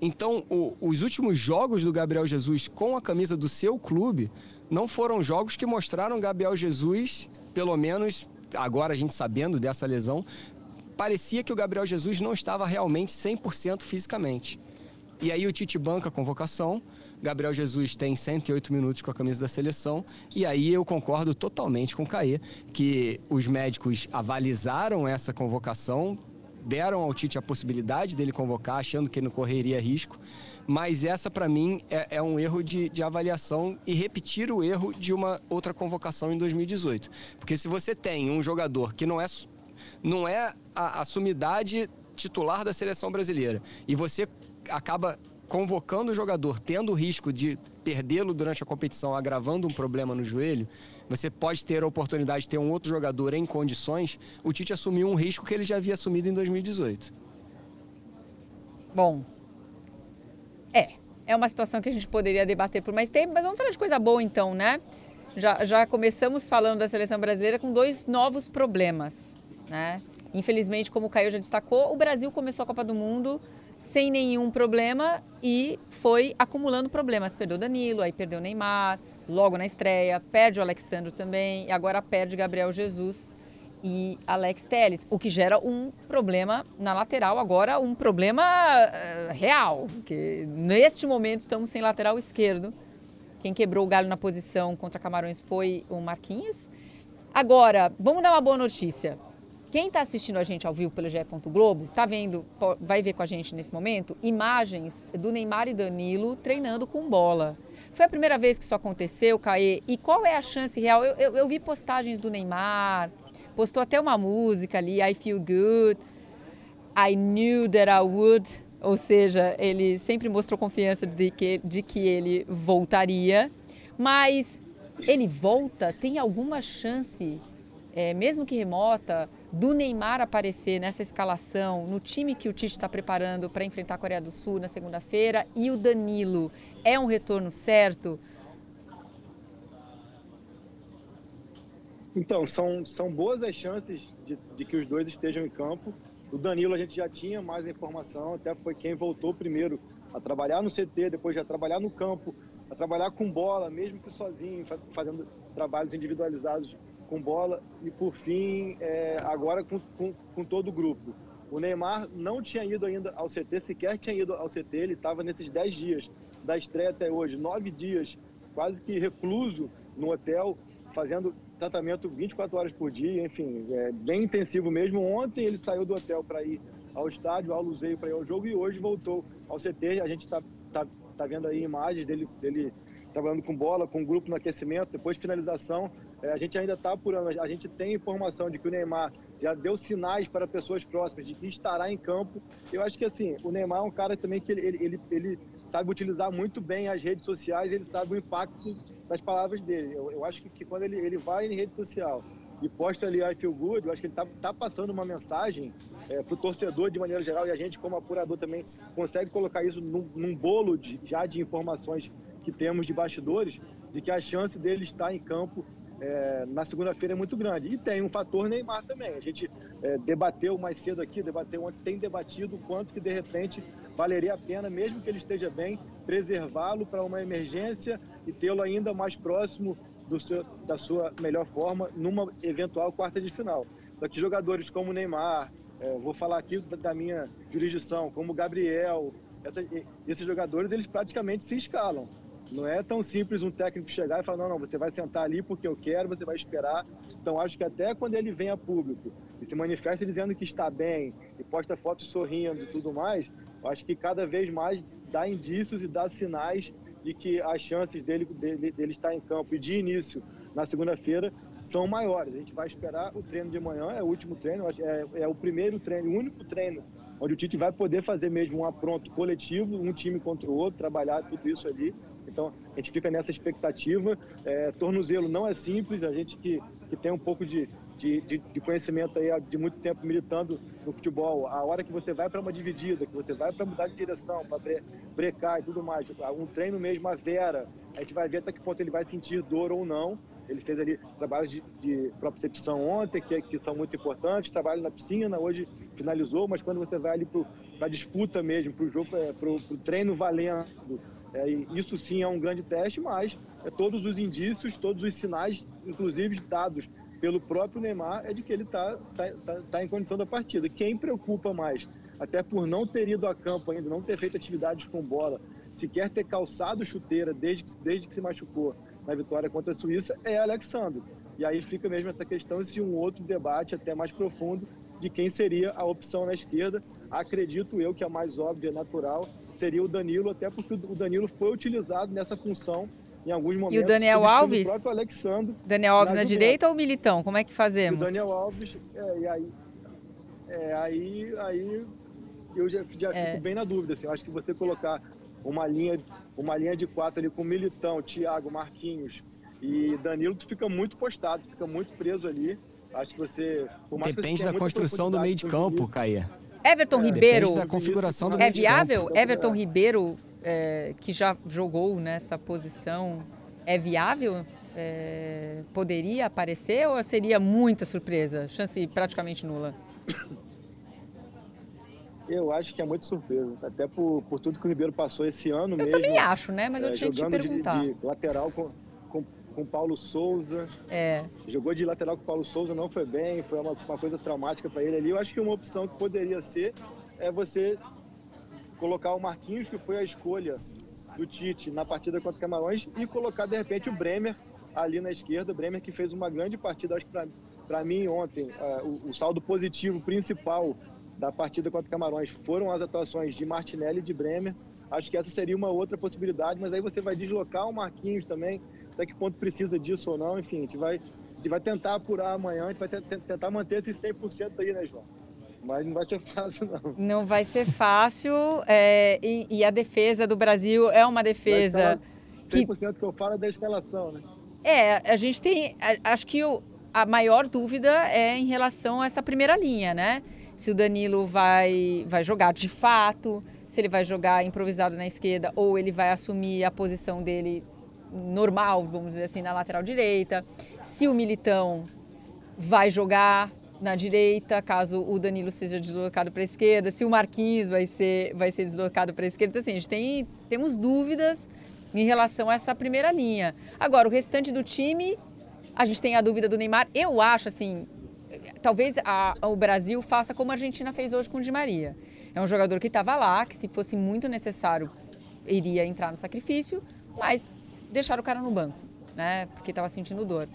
Então, o, os últimos jogos do Gabriel Jesus com a camisa do seu clube não foram jogos que mostraram Gabriel Jesus, pelo menos agora a gente sabendo dessa lesão, parecia que o Gabriel Jesus não estava realmente 100% fisicamente. E aí o Tite banca a convocação, Gabriel Jesus tem 108 minutos com a camisa da seleção, e aí eu concordo totalmente com o Caê, que os médicos avalizaram essa convocação, deram ao Tite a possibilidade dele convocar, achando que ele não correria risco, mas essa para mim é, é, um erro de, de avaliação e repetir o erro de uma outra convocação em 2018. Porque se você tem um jogador que não é não é a, a sumidade titular da seleção brasileira. E você acaba convocando o jogador, tendo o risco de perdê-lo durante a competição, agravando um problema no joelho, você pode ter a oportunidade de ter um outro jogador em condições. O Tite assumiu um risco que ele já havia assumido em 2018. Bom, é. É uma situação que a gente poderia debater por mais tempo, mas vamos falar de coisa boa então, né? Já, já começamos falando da seleção brasileira com dois novos problemas. Né? Infelizmente, como o Caio já destacou, o Brasil começou a Copa do Mundo sem nenhum problema e foi acumulando problemas. Perdeu Danilo, aí perdeu Neymar, logo na estreia, perde o Alexandre também, e agora perde Gabriel Jesus e Alex Telles, o que gera um problema na lateral agora, um problema uh, real, porque neste momento estamos sem lateral esquerdo. Quem quebrou o galho na posição contra Camarões foi o Marquinhos. Agora, vamos dar uma boa notícia. Quem está assistindo a gente ao vivo pelo GE. Globo está vendo, vai ver com a gente nesse momento, imagens do Neymar e Danilo treinando com bola. Foi a primeira vez que isso aconteceu, Caê? E qual é a chance real? Eu, eu, eu vi postagens do Neymar, postou até uma música ali, I Feel Good, I Knew That I Would, ou seja, ele sempre mostrou confiança de que, de que ele voltaria, mas ele volta? Tem alguma chance, é, mesmo que remota, do Neymar aparecer nessa escalação, no time que o Tite está preparando para enfrentar a Coreia do Sul na segunda-feira, e o Danilo, é um retorno certo? Então, são, são boas as chances de, de que os dois estejam em campo. O Danilo a gente já tinha mais informação, até foi quem voltou primeiro a trabalhar no CT, depois já trabalhar no campo, a trabalhar com bola, mesmo que sozinho, fazendo trabalhos individualizados com bola e, por fim, é, agora com, com, com, todo o grupo. O Neymar não tinha ido ainda ao CT, sequer tinha ido ao CT, ele estava nesses 10 dias da estreia até hoje, nove dias, quase que recluso no hotel, fazendo tratamento 24 horas por dia, enfim, é bem intensivo mesmo. Ontem ele saiu do hotel para ir ao estádio, ao Luzeio para ir ao jogo e hoje voltou ao CT. A gente está tá, tá vendo aí imagens dele, dele trabalhando com bola, com o grupo no aquecimento, depois de finalização. É, a gente ainda está apurando, a gente tem informação de que o Neymar já deu sinais para pessoas próximas de que estará em campo. Eu acho que assim, o Neymar é um cara também que ele, ele, ele sabe utilizar muito bem as redes sociais, ele sabe o impacto das palavras dele. Eu, eu acho que, que, quando ele, ele vai em rede social e posta ali I feel good, eu acho que ele está tá passando uma mensagem é, para o torcedor de maneira geral e a gente como apurador também consegue colocar isso num, num bolo de, já de informações que temos de bastidores, de que a chance dele estar em campo é, na segunda-feira é muito grande. E tem um fator Neymar também. A gente é, debateu mais cedo aqui, debateu ontem, tem debatido quanto que de repente valeria a pena, mesmo que ele esteja bem, preservá-lo para uma emergência e tê-lo ainda mais próximo seu, da sua melhor forma numa eventual quarta de final. Só que jogadores como Neymar, é, vou falar aqui da minha jurisdição, como Gabriel, essa, esses jogadores eles praticamente se escalam. Não é tão simples um técnico chegar e falar, não, não, você vai sentar ali porque eu quero, você vai esperar. Então, acho que até quando ele vem a público e se manifesta dizendo que está bem e posta fotos sorrindo e tudo mais, acho que cada vez mais dá indícios e dá sinais de que as chances dele, dele, dele estar em campo e de início na segunda-feira são maiores. A gente vai esperar o treino de manhã, é o último treino, é, é o primeiro treino, o único treino onde o Tite vai poder fazer mesmo um apronto coletivo, um time contra o outro, trabalhar tudo isso ali. Então, a gente fica nessa expectativa. É, tornozelo não é simples, a gente que, que tem um pouco de, de, de, conhecimento aí de muito tempo militando no futebol, a hora que você vai para uma dividida, que você vai para mudar de direção, para bre, brecar e tudo mais, um treino mesmo a vera, a gente vai ver até que ponto ele vai sentir dor ou não. Ele fez ali trabalhos de, de propriocepção ontem, que, que, são muito importantes, trabalho na piscina, hoje finalizou, mas quando você vai ali para a disputa mesmo, para o jogo, é, para o treino valendo, é, isso sim é um grande teste, mas é, todos os indícios, todos os sinais, inclusive dados pelo próprio Neymar, é de que ele está tá, tá, tá em condição da partida. Quem preocupa mais, até por não ter ido a campo ainda, não ter feito atividades com bola, sequer ter calçado chuteira desde, desde que se machucou na vitória contra a Suíça, é Alexandre. E aí fica mesmo essa questão, esse um outro debate até mais profundo de quem seria a opção na esquerda. Acredito eu que a mais óbvia, natural, seria o Danilo, até porque o Danilo foi utilizado nessa função em alguns momentos. E o Daniel Alves? O próprio Alexandre. Daniel Alves na direita ou Militão? Como é que fazemos? o Daniel Alves, é, e aí, é, aí, aí eu já, já é. fico bem na dúvida. Assim, acho que você colocar uma linha, uma linha de quatro ali com Militão, Thiago, Marquinhos e Danilo, tu fica muito postado, fica muito preso ali. Acho que você. Depende da construção do meio de campo, Caia. Everton é, Ribeiro. da configuração do É viável? Everton Ribeiro, é, que já jogou nessa posição, é viável? É, poderia aparecer ou seria muita surpresa? Chance praticamente nula? Eu acho que é muito surpresa, até por, por tudo que o Ribeiro passou esse ano eu mesmo. Eu também acho, né? Mas eu é, tinha que te perguntar. De, de lateral com, com, Paulo Souza. É. Jogou de lateral com Paulo Souza, não foi bem, foi uma, uma coisa traumática para ele ali. Eu acho que uma opção que poderia ser é você colocar o Marquinhos, que foi a escolha do Tite na partida contra o Camarões, e colocar de repente o Bremer ali na esquerda. O Bremer que fez uma grande partida, acho que para mim ontem, uh, o, o saldo positivo principal da partida contra o Camarões foram as atuações de Martinelli e de Bremer. Acho que essa seria uma outra possibilidade, mas aí você vai deslocar o Marquinhos também, até que ponto precisa disso ou não. Enfim, a gente vai, a gente vai tentar apurar amanhã, a gente vai tentar manter esse 100% aí, né, João? Mas não vai ser fácil, não. Não vai ser fácil. É, e, e, a defesa do Brasil é uma defesa. 100% que... que eu falo é da escalação, né? É, a gente tem. Acho que o, a maior dúvida é em relação a essa primeira linha, né? Se o Danilo vai, vai jogar de fato, se ele vai jogar improvisado na esquerda ou ele vai assumir a posição dele normal, vamos dizer assim, na lateral direita. Se o Militão vai jogar na direita, caso o Danilo seja deslocado para a esquerda, se o Marquinhos vai ser, vai ser deslocado para a esquerda. Então, assim, a gente tem, temos dúvidas em relação a essa primeira linha. Agora, o restante do time, a gente tem a dúvida do Neymar. Eu acho, assim, talvez a, o Brasil faça como a Argentina fez hoje com o Di Maria. É um jogador que estava lá, que se fosse muito necessário, iria entrar no sacrifício, mas deixar o cara no banco, né? Porque estava sentindo dor.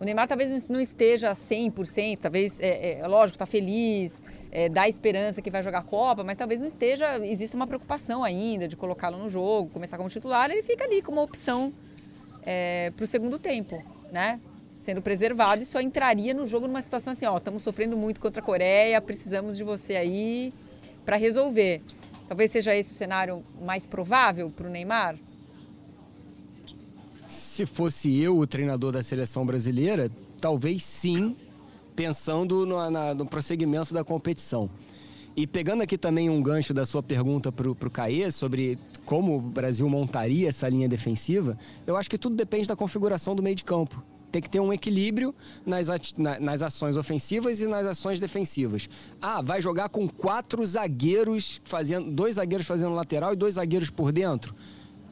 O Neymar talvez não esteja 100%, talvez, é, é lógico, está feliz, é, dá esperança que vai jogar a Copa, mas talvez não esteja, existe uma preocupação ainda de colocá-lo no jogo, começar como titular, ele fica ali como opção é, para o segundo tempo, né? Sendo preservado e só entraria no jogo numa situação assim, ó, estamos sofrendo muito contra a Coreia, precisamos de você aí para resolver. Talvez seja esse o cenário mais provável para o Neymar? Se fosse eu o treinador da seleção brasileira, talvez sim, pensando no, na, no prosseguimento da competição. E pegando aqui também um gancho da sua pergunta para o Caê sobre como o Brasil montaria essa linha defensiva, eu acho que tudo depende da configuração do meio de campo. tem que ter um equilíbrio nas, nas ações ofensivas e nas ações defensivas. Ah, vai jogar com quatro zagueiros fazendo, dois zagueiros fazendo lateral e dois zagueiros por dentro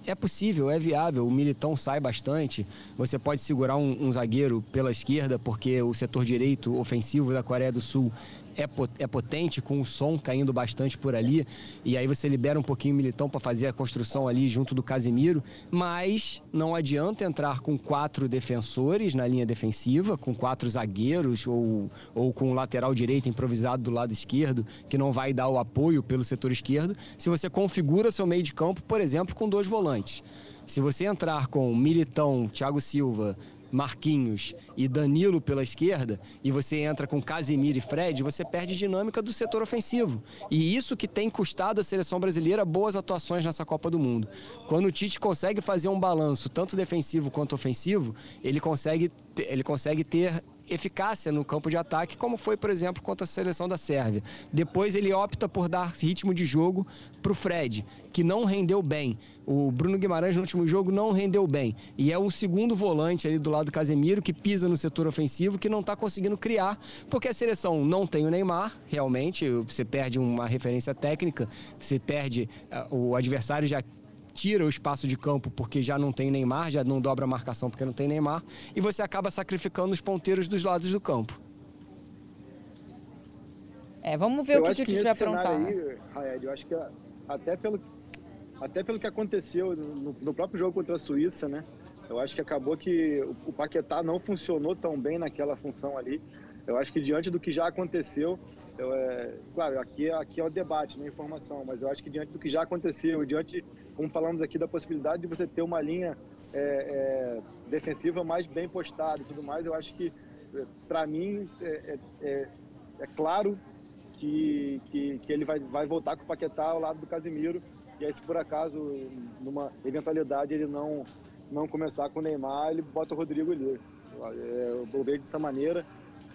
é possível, é viável. O Militão sai bastante. Você pode segurar um, um, zagueiro pela esquerda, porque o setor direito ofensivo da Coreia do Sul é, é potente, com o som caindo bastante por ali. E aí você libera um pouquinho o Militão para fazer a construção ali junto do Casemiro. Mas não adianta entrar com quatro defensores na linha defensiva, com quatro zagueiros ou, ou com o lateral direito improvisado do lado esquerdo, que não vai dar o apoio pelo setor esquerdo, se você configura seu meio de campo, por exemplo, com dois volantes. Se você entrar com Militão, Thiago Silva, Marquinhos e Danilo pela esquerda, e você entra com Casemiro e Fred, você perde dinâmica do setor ofensivo. E isso que tem custado à seleção brasileira boas atuações nessa Copa do Mundo. Quando o Tite consegue fazer um balanço tanto defensivo quanto ofensivo, ele consegue, ele consegue ter eficácia no campo de ataque, como foi, por exemplo, contra a seleção da Sérvia. Depois ele opta por dar ritmo de jogo para o Fred, que não rendeu bem. O Bruno Guimarães no último jogo não rendeu bem. E é o segundo volante ali do lado do Casemiro, que pisa no setor ofensivo, que não está conseguindo criar, porque a seleção não tem o Neymar, realmente, você perde uma referência técnica, você perde, eh, o adversário já tira o espaço de campo porque já não tem Neymar, já não dobra a marcação porque não tem Neymar, e você acaba sacrificando os ponteiros dos lados do campo. É, vamos ver eu o que, que o Tite vai aprontar. Aí, Raed, eu acho que até pelo, até pelo que aconteceu no, no, próprio jogo contra a Suíça, né? Eu acho que acabou que o, o Paquetá não funcionou tão bem naquela função ali. Eu acho que diante do que já aconteceu, eu, é, claro, aqui, aqui é o debate, não é informação, mas eu acho que diante do que já aconteceu, diante, como falamos aqui, da possibilidade de você ter uma linha é, é, defensiva mais bem postada e tudo mais, eu acho que, para mim, é, é, é, é, claro que, que, que, ele vai, vai voltar com o Paquetá ao lado do Casimiro, e aí se por acaso, numa eventualidade, ele não, não começar com o Neymar, ele bota o Rodrigo ali. Eu vou ver dessa maneira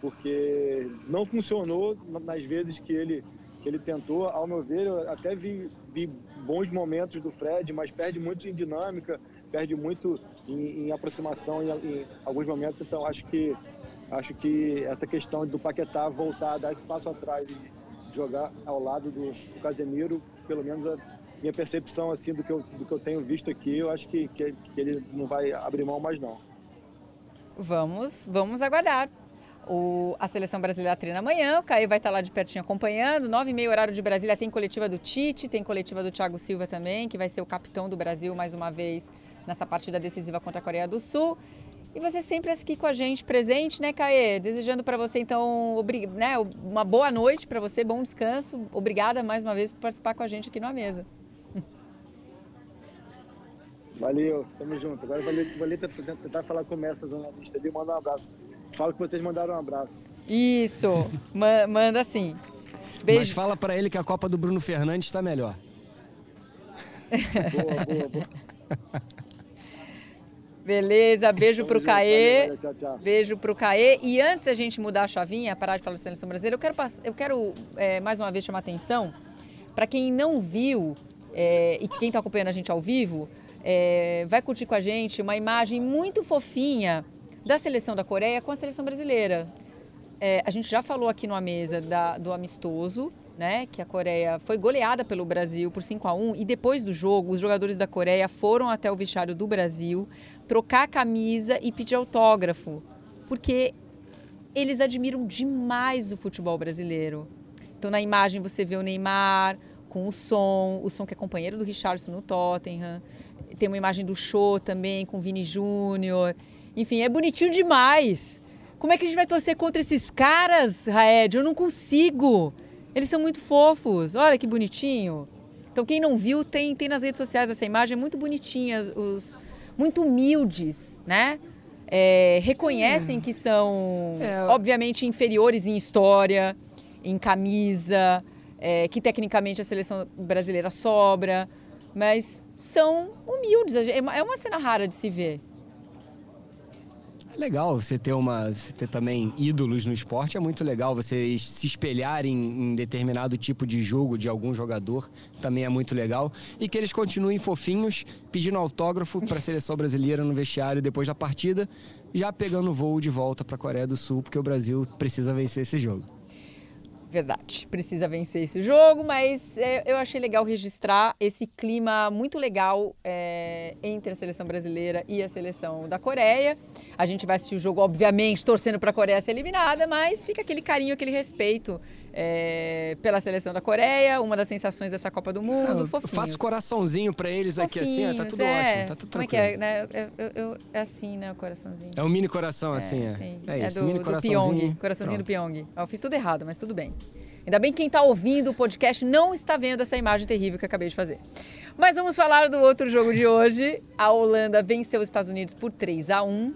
porque não funcionou nas vezes que ele, que ele tentou. Ao meu ver, eu até vi, vi bons momentos do Fred, mas perde muito em dinâmica, perde muito em, em aproximação em, em, alguns momentos. Então, acho que, acho que essa questão do Paquetá voltar, dar esse passo atrás e jogar ao lado do, do Casemiro, pelo menos a minha percepção assim do que eu, do que eu tenho visto aqui, eu acho que, que, que ele não vai abrir mão mais não. Vamos, vamos aguardar. O, a seleção brasileira treina amanhã, o Caio vai estar lá de pertinho acompanhando. Nove e meia, horário de Brasília, tem coletiva do Tite, tem coletiva do Thiago Silva também, que vai ser o capitão do Brasil mais uma vez nessa partida decisiva contra a Coreia do Sul. E você sempre aqui com a gente, presente, né, Caê? Desejando para você, então, né, uma boa noite para você, bom descanso. Obrigada mais uma vez por participar com a gente aqui na mesa. Valeu, tamo junto. Agora vou tentar falar com o jornalista ali, mandar um abraço. Fala que vocês mandaram um abraço. Isso, manda sim. Beijo. Mas fala para ele que a Copa do Bruno Fernandes está melhor. boa, boa, boa. Beleza, beijo Tamo pro Caê. Valeu, tchau, tchau. Beijo pro Caê. E antes a gente mudar a chavinha, parar de falar da seleção brasileira, eu quero, eu quero é, mais uma vez chamar atenção para quem não viu é, e quem está acompanhando a gente ao vivo, é, vai curtir com a gente uma imagem muito fofinha da seleção da Coreia com a seleção brasileira. É, a gente já falou aqui numa mesa da, do amistoso, né, que a Coreia foi goleada pelo Brasil por 5 a 1 e depois do jogo os jogadores da Coreia foram até o vestiário do Brasil trocar a camisa e pedir autógrafo, porque eles admiram demais o futebol brasileiro. Então na imagem você vê o Neymar com o som, o som que é companheiro do Richardson no Tottenham. Tem uma imagem do show também com o Vini Júnior. Enfim, é bonitinho demais. Como é que a gente vai torcer contra esses caras, Raed? Eu não consigo. Eles são muito fofos. Olha que bonitinho. Então, quem não viu, tem, tem nas redes sociais essa imagem é muito bonitinha, os, muito humildes, né? É, reconhecem hum. que são, é. obviamente, inferiores em história, em camisa, é, que tecnicamente a seleção brasileira sobra, mas são humildes. É é uma cena rara de se ver. Legal você ter uma você ter também ídolos no esporte é muito legal você se espelhar em, determinado tipo de jogo de algum jogador também é muito legal. E que eles continuem fofinhos pedindo autógrafo para a seleção brasileira no vestiário depois da partida já pegando voo de volta para a Coreia do Sul porque o Brasil precisa vencer esse jogo Verdade, precisa vencer esse jogo, mas é, eu achei legal registrar esse clima muito legal é, entre a seleção brasileira e a seleção da Coreia. A gente vai assistir o jogo, obviamente, torcendo para a Coreia ser eliminada, mas fica aquele carinho, aquele respeito é, pela seleção da Coreia, uma das sensações dessa Copa do Mundo. Eu fofinhos. faço coraçãozinho para eles aqui assim, tá tudo é, ótimo, tá tudo Como é que é? Né? Eu, eu, é assim, né? O coraçãozinho. É um mini coração assim, é. Sim. É, é isso, do, mini do Pyong, coraçãozinho Pronto. do Pyong. Eu fiz tudo errado, mas tudo bem. Ainda bem que quem está ouvindo o podcast não está vendo essa imagem terrível que eu acabei de fazer. Mas vamos falar do outro jogo de hoje. A Holanda venceu os Estados Unidos por 3 a 1.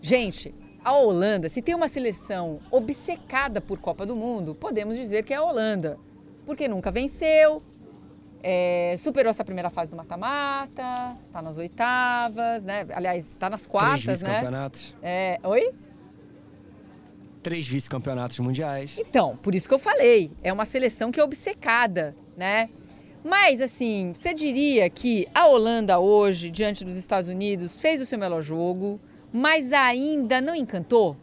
Gente, a Holanda, se tem uma seleção obcecada por Copa do Mundo, podemos dizer que é a Holanda. Porque nunca venceu, é, superou essa primeira fase do mata-mata, está nas oitavas, né? Aliás, está nas quartas, Três né? campeonatos. É, oi? Três vice-campeonatos mundiais. Então, por isso que eu falei, é uma seleção que é obcecada, né? Mas, assim, você diria que a Holanda hoje, diante dos Estados Unidos, fez o seu melhor jogo, mas ainda não encantou.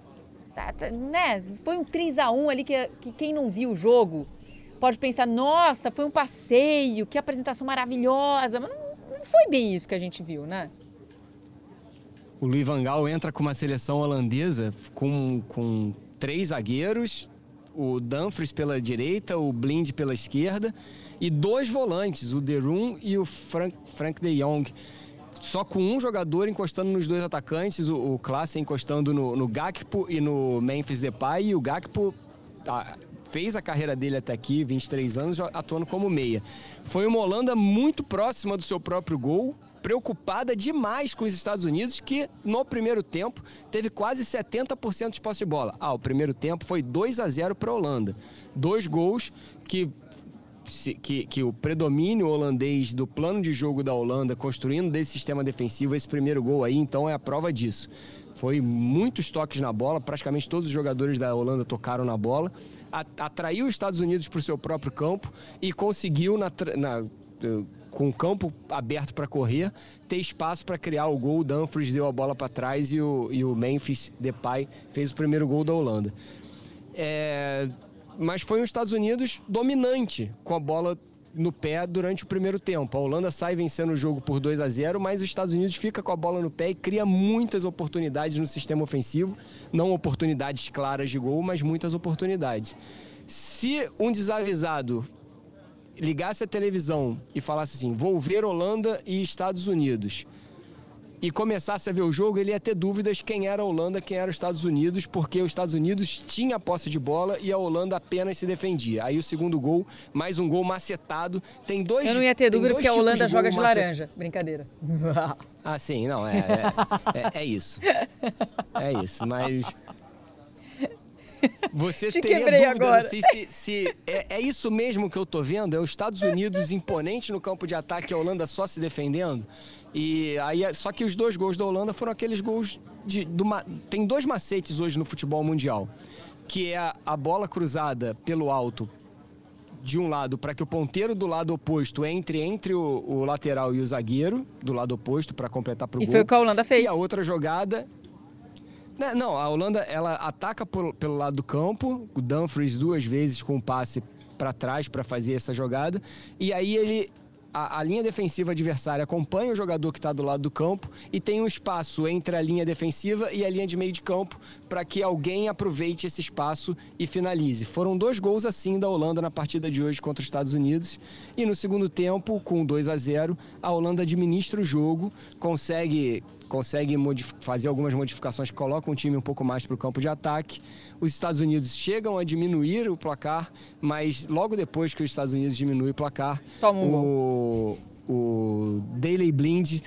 Tá, tá, né? Foi um 3 a 1 ali que, que quem não viu o jogo pode pensar, nossa, foi um passeio, que apresentação maravilhosa. Mas não, não foi bem isso que a gente viu, né? O Luiz Van Gaal entra com uma seleção holandesa com, com três zagueiros, o Dumfries pela direita, o Blind pela esquerda e dois volantes, o De Roon e o Frank, Frank de Jong só com um jogador encostando nos dois atacantes, o, o encostando no, no Gakpo e no Memphis Depay, e o Gakpo tá, fez a carreira dele até aqui, 23 anos, atuando como meia. Foi uma Holanda muito próxima do seu próprio gol, preocupada demais com os Estados Unidos, que no primeiro tempo teve quase 70% de posse de bola. Ah, o primeiro tempo foi 2 a 0 para a Holanda. Dois gols que que, que, o predomínio holandês do plano de jogo da Holanda, construindo desse sistema defensivo, esse primeiro gol aí, então é a prova disso. Foi muitos toques na bola, praticamente todos os jogadores da Holanda tocaram na bola, atraiu os Estados Unidos para o seu próprio campo e conseguiu, na, na com o campo aberto para correr, ter espaço para criar o gol. O Dumfries deu a bola para trás e o, e o Memphis Depay fez o primeiro gol da Holanda. É, mas foi um Estados Unidos dominante com a bola no pé durante o primeiro tempo. A Holanda sai vencendo o jogo por 2 a 0, mas os Estados Unidos fica com a bola no pé e cria muitas oportunidades no sistema ofensivo, não oportunidades claras de gol, mas muitas oportunidades. Se um desavisado ligasse a televisão e falasse assim: "Vou ver Holanda e Estados Unidos", e começasse a ver o jogo, ele ia ter dúvidas quem era a Holanda, quem era os Estados Unidos, porque os Estados Unidos tinha posse de bola e a Holanda apenas se defendia. Aí o segundo gol, mais um gol macetado. Tem dois. Eu não ia ter dúvida porque a Holanda de joga de macet... laranja. Brincadeira. Ah, sim, não, é, é, é, é isso. É isso, mas. Você Te teria quebrei dúvida agora. Se, se, se é, é, isso mesmo que eu tô vendo? É os Estados Unidos imponente no campo de ataque, a Holanda só se defendendo? E aí, só que os dois gols da Holanda foram aqueles gols de. Do, tem dois macetes hoje no futebol mundial, que é a, a bola cruzada pelo alto de um lado para que o ponteiro do lado oposto entre entre o, o lateral e o zagueiro do lado oposto para completar para o gol. E foi o que a Holanda fez. E a outra jogada né, não, a Holanda ela ataca por, pelo lado do campo, o Dumfries duas vezes com o passe para trás para fazer essa jogada, e aí ele a, a, linha defensiva adversária acompanha o jogador que está do lado do campo e tem um espaço entre a linha defensiva e a linha de meio de campo para que alguém aproveite esse espaço e finalize. Foram dois gols assim da Holanda na partida de hoje contra os Estados Unidos e no segundo tempo, com 2 a 0, a Holanda administra o jogo, consegue consegue fazer algumas modificações que colocam o time um pouco mais para o campo de ataque. Os Estados Unidos chegam a diminuir o placar, mas logo depois que os Estados Unidos diminuem o placar, um o, o Daley Blind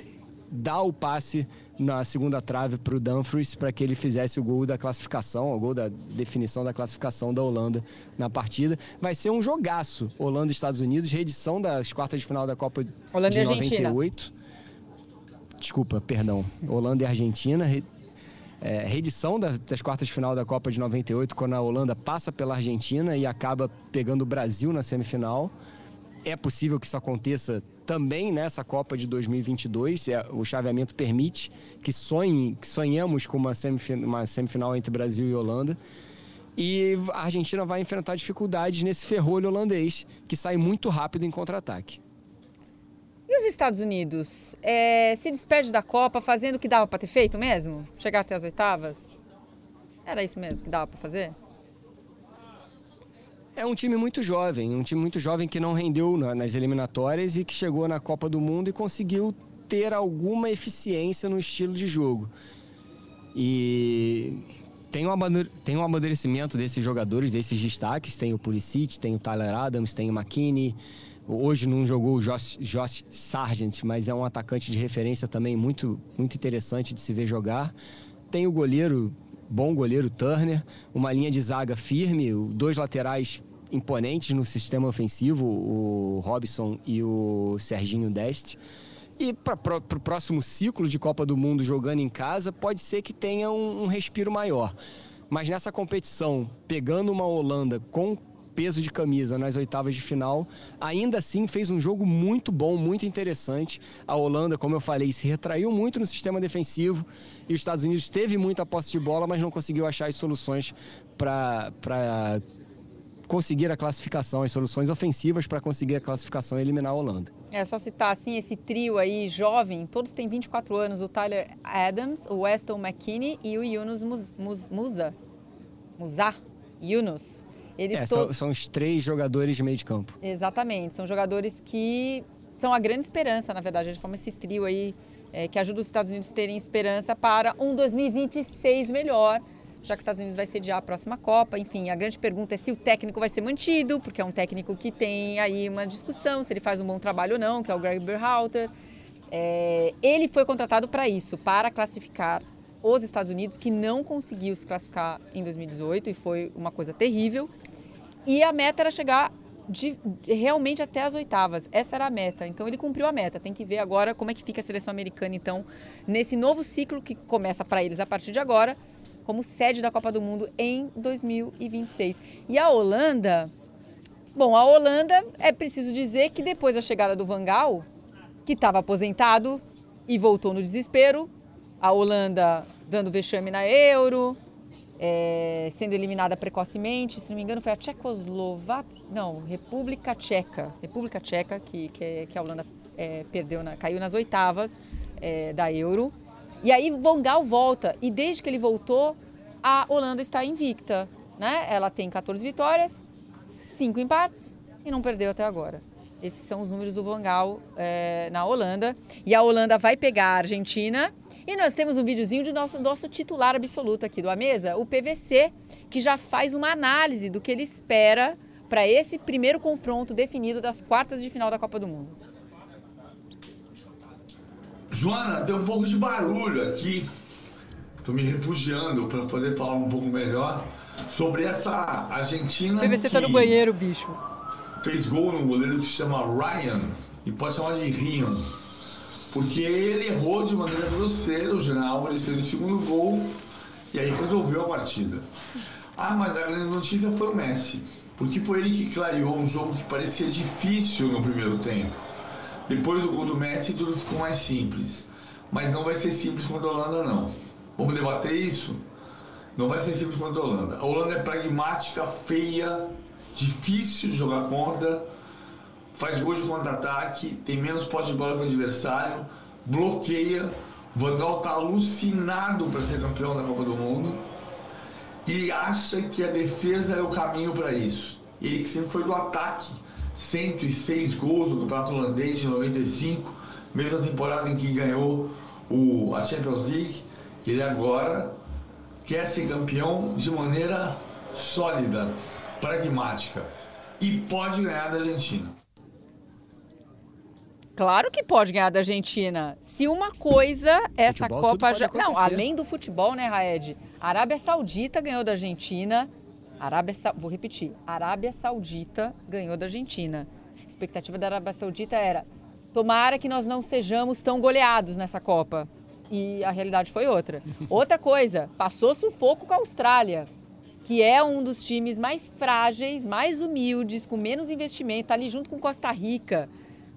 dá o passe na segunda trave para o Dumfries para que ele fizesse o gol da classificação, o gol da definição da classificação da Holanda na partida. Vai ser um jogaço, Holanda e Estados Unidos, reedição das quartas de final da Copa Holanda de e 98. Desculpa, perdão. Holanda e Argentina. é, reedição das, das quartas de final da Copa de 98, quando a Holanda passa pela Argentina e acaba pegando o Brasil na semifinal. É possível que isso aconteça também nessa Copa de 2022. É, o chaveamento permite que, sonhe, que com uma, semifin uma semifinal entre Brasil e Holanda. E a Argentina vai enfrentar dificuldades nesse ferrolho holandês, que sai muito rápido em contra-ataque. E os Estados Unidos? É, se despede da Copa fazendo o que dava para ter feito mesmo? Chegar até as oitavas? Era isso mesmo que dava para fazer? É um time muito jovem, um time muito jovem que não rendeu nas eliminatórias e que chegou na Copa do Mundo e conseguiu ter alguma eficiência no estilo de jogo. E tem tem um amadurecimento desses jogadores, desses destaques. Tem o Pulisic, tem o Tyler Adams, tem o McKinney, Hoje não jogou o Josh, Josh Sargent, mas é um atacante de referência também muito, muito interessante de se ver jogar. Tem o goleiro, bom goleiro Turner, uma linha de zaga firme, dois laterais imponentes no sistema ofensivo, o Robson e o Serginho Deste. E para o próximo ciclo de Copa do Mundo jogando em casa, pode ser que tenha um, um respiro maior. Mas nessa competição, pegando uma Holanda com peso de camisa nas oitavas de final. Ainda assim, fez um jogo muito bom, muito interessante. A Holanda, como eu falei, se retraiu muito no sistema defensivo e os Estados Unidos teve muita posse de bola, mas não conseguiu achar as soluções para conseguir a classificação, as soluções ofensivas para conseguir a classificação e eliminar a Holanda. É só citar assim esse trio aí jovem, todos têm 24 anos, o Tyler Adams, o Weston McKinney e o Yunus Musa. Musa, Yunus. Eles é, to... são, são os três jogadores de meio de campo. Exatamente, são jogadores que são a grande esperança, na verdade. A gente forma esse trio aí é, que ajuda os Estados Unidos a terem esperança para um 2026 melhor, já que os Estados Unidos vai sediar a próxima Copa. Enfim, a grande pergunta é se o técnico vai ser mantido, porque é um técnico que tem aí uma discussão se ele faz um bom trabalho ou não, que é o Greg Berhalter. É, ele foi contratado para isso, para classificar os Estados Unidos, que não conseguiu se classificar em 2018 e foi uma coisa terrível. E a meta era chegar de, realmente até as oitavas. Essa era a meta. Então ele cumpriu a meta. Tem que ver agora como é que fica a seleção americana, então, nesse novo ciclo que começa para eles a partir de agora, como sede da Copa do Mundo em 2026. E a Holanda. Bom, a Holanda é preciso dizer que depois da chegada do Vangal, que estava aposentado e voltou no desespero, a Holanda dando vexame na Euro, é, sendo eliminada precocemente, se não me engano foi a Tchecoslováquia, não, República Tcheca, República Tcheca que, que, que a Holanda é, perdeu, na, caiu nas oitavas é, da Euro. E aí Von Gaal volta e desde que ele voltou a Holanda está invicta, né? Ela tem 14 vitórias, 5 empates e não perdeu até agora. Esses são os números do Van Gaal é, na Holanda. E a Holanda vai pegar a Argentina e nós temos um videozinho do nosso, nosso titular absoluto aqui do A Mesa, o PVC, que já faz uma análise do que ele espera para esse primeiro confronto definido das quartas de final da Copa do Mundo. Joana, tem um pouco de barulho aqui. Estou me refugiando para poder falar um pouco melhor sobre essa Argentina. O PVC está no banheiro, bicho. Fez gol no goleiro que se chama Ryan e pode chamar de Rion porque ele errou de maneira grosseira, o Jean Álvares fez o segundo gol e aí resolveu a partida. Ah, mas a grande notícia foi o Messi, porque foi ele que clareou um jogo que parecia difícil no primeiro tempo. Depois do gol do Messi, tudo ficou mais simples. Mas não vai ser simples contra a Holanda, não. Vamos debater isso? Não vai ser simples contra a Holanda. A Holanda é pragmática, feia, difícil de jogar contra faz gols de contra-ataque, tem menos posse de bola que o adversário, bloqueia. O está alucinado para ser campeão da Copa do Mundo e acha que a defesa é o caminho para isso. Ele que sempre foi do ataque, 106 gols no Campeonato Holandês de 95, mesma temporada em que ganhou o, a Champions League. Ele agora quer ser campeão de maneira sólida, pragmática e pode ganhar da Argentina. Claro que pode ganhar da Argentina. Se uma coisa, essa futebol, Copa já. Não, além do futebol, né, Raed? Arábia Saudita ganhou da Argentina. Arábia Sa... Vou repetir. Arábia Saudita ganhou da Argentina. A expectativa da Arábia Saudita era: tomara que nós não sejamos tão goleados nessa Copa. e a realidade foi outra. Outra coisa, passou sufoco com a Austrália, que é um dos times mais frágeis, mais humildes, com menos investimento, tá ali junto com Costa Rica,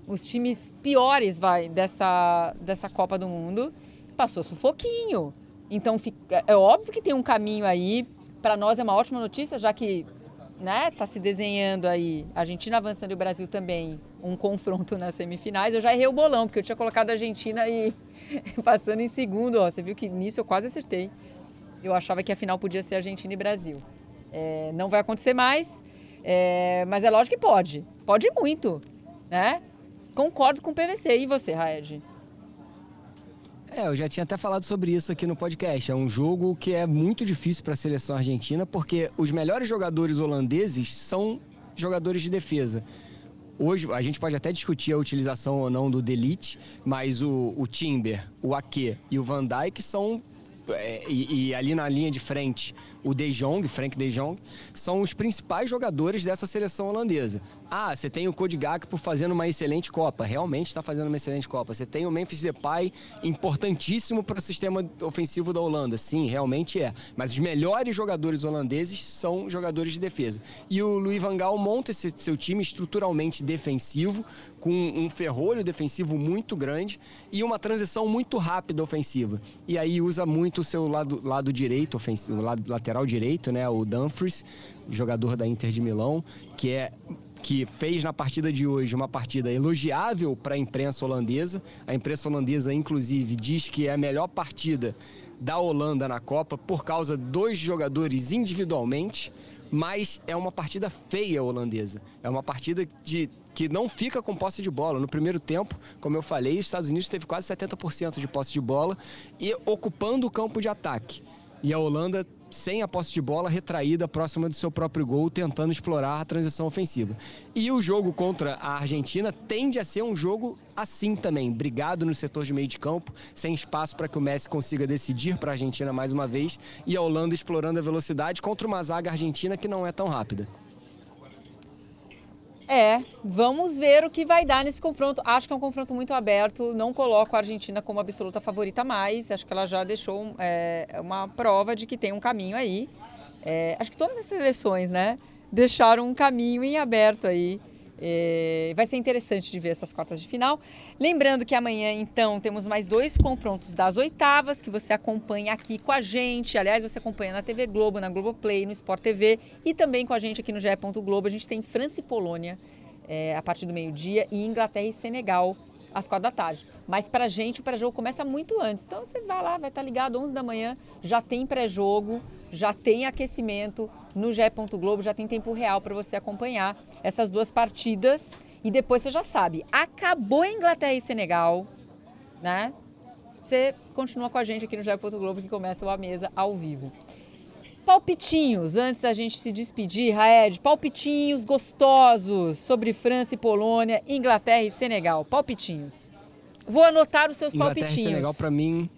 os times piores vai dessa, dessa Copa do Mundo, passou sufoquinho. Então é óbvio que tem um caminho aí. Para nós é uma ótima notícia, já que né, tá se desenhando aí a Argentina avançando e o Brasil também um confronto nas semifinais. Eu já errei o bolão, porque eu tinha colocado a Argentina e passando em segundo. Ó, você viu que nisso eu quase acertei. Eu achava que a final podia ser Argentina e Brasil. É, não vai acontecer mais, é, mas é lógico que pode. Pode muito, né? Concordo com o PVC. E você, Raed? É, eu já tinha até falado sobre isso aqui no podcast. É um jogo que é muito difícil para a seleção argentina, porque os melhores jogadores holandeses são jogadores de defesa. Hoje, a gente pode até discutir a utilização ou não do Delite, mas o, o Timber, o Ake e o Van Dijk são é, e, e, ali na linha de frente, o De Jong, Frank De Jong, são os principais jogadores dessa seleção holandesa. Ah, você tem o Cody Gakpo fazendo uma excelente Copa, realmente está fazendo uma excelente Copa. Você tem o Memphis Depay, importantíssimo para o sistema ofensivo da Holanda, sim, realmente é. Mas os melhores jogadores holandeses são jogadores de defesa. E o Louis van Gaal monta esse seu time estruturalmente defensivo, com um ferrolho defensivo muito grande e uma transição muito rápida ofensiva. E aí usa muito o seu lado, lado direito, ofensivo, lado lateral direito, né, o Dumfries, jogador da Inter de Milão, que é que fez na partida de hoje uma partida elogiável para a imprensa holandesa. A imprensa holandesa, inclusive, diz que é a melhor partida da Holanda na Copa por causa dos jogadores individualmente mas é uma partida feia holandesa. É uma partida de, que não fica com posse de bola. No primeiro tempo, como eu falei, os Estados Unidos teve quase 70% de posse de bola e ocupando o campo de ataque. E a Holanda sem a posse de bola, retraída próxima do seu próprio gol, tentando explorar a transição ofensiva. E o jogo contra a Argentina tende a ser um jogo assim também, brigado no setor de meio de campo, sem espaço para que o Messi consiga decidir para a Argentina mais uma vez, e a Holanda explorando a velocidade contra uma zaga argentina que não é tão rápida. É, vamos ver o que vai dar nesse confronto. Acho que é um confronto muito aberto. Não coloco a Argentina como absoluta favorita mais. Acho que ela já deixou é, uma prova de que tem um caminho aí. É, acho que todas as seleções, né, deixaram um caminho em aberto aí é, vai ser interessante de ver essas quartas de final. Lembrando que amanhã, então, temos mais dois confrontos das oitavas que você acompanha aqui com a gente. Aliás, você acompanha na TV Globo, na Globoplay, no Sport TV e também com a gente aqui no GE. Globo. A gente tem França e Polônia é, a partir do meio-dia e Inglaterra e Senegal às quatro da tarde. Mas para a gente o pré-jogo começa muito antes. Então você vai lá, vai estar ligado 11 da manhã, já tem pré-jogo, já tem aquecimento no GE. Globo, já tem tempo real para você acompanhar essas duas partidas. E depois você já sabe, acabou Inglaterra e Senegal, né? Você continua com a gente aqui no GE. Globo que começa A Mesa ao vivo. Palpitinhos, antes da gente se despedir, Raed, palpitinhos gostosos sobre França e Polônia, Inglaterra e Senegal. Palpitinhos. Vou anotar os seus Inglaterra palpitinhos. E Senegal para mim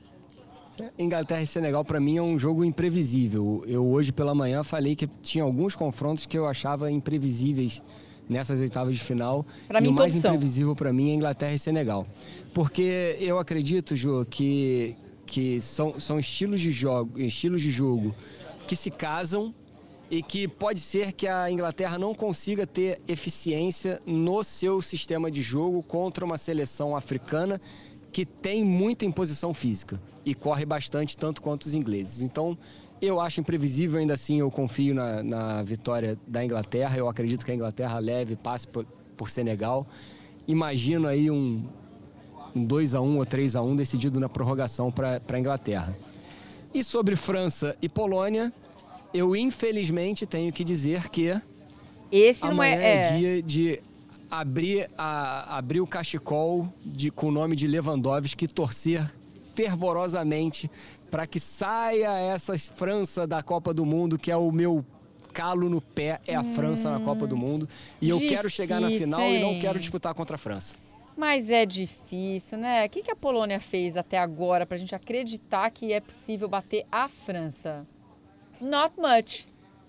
Inglaterra e Senegal para mim é um jogo imprevisível. Eu hoje pela manhã falei que tinha alguns confrontos que eu achava imprevisíveis nessas oitavas de final. Pra e mim, o mais são. imprevisível para mim é Inglaterra e Senegal. Porque eu acredito, Jô, que, que são, são estilos de jogo, estilos de jogo que se casam e que pode ser que a Inglaterra não consiga ter eficiência no seu sistema de jogo contra uma seleção africana que tem muita imposição física e corre bastante, tanto quanto os ingleses. Então, eu acho imprevisível, ainda assim, eu confio na, na vitória da Inglaterra. Eu acredito que a Inglaterra leve, passe por, por Senegal. Imagino aí um, um 2 a 1 ou 3 a 1 decidido na prorrogação para a Inglaterra. E sobre França e Polônia, eu infelizmente tenho que dizer que esse não amanhã é, é, dia de abrir, a, abrir o cachecol de, com o nome de Lewandowski e torcer fervorosamente para que saia essa França da Copa do Mundo, que é o meu calo no pé, é a hum, França na Copa do Mundo. E eu quero chegar na final hein? e não quero disputar contra a França. Mas é difícil, né? O que, a Polônia fez até agora para a gente acreditar que é possível bater a França? Not much.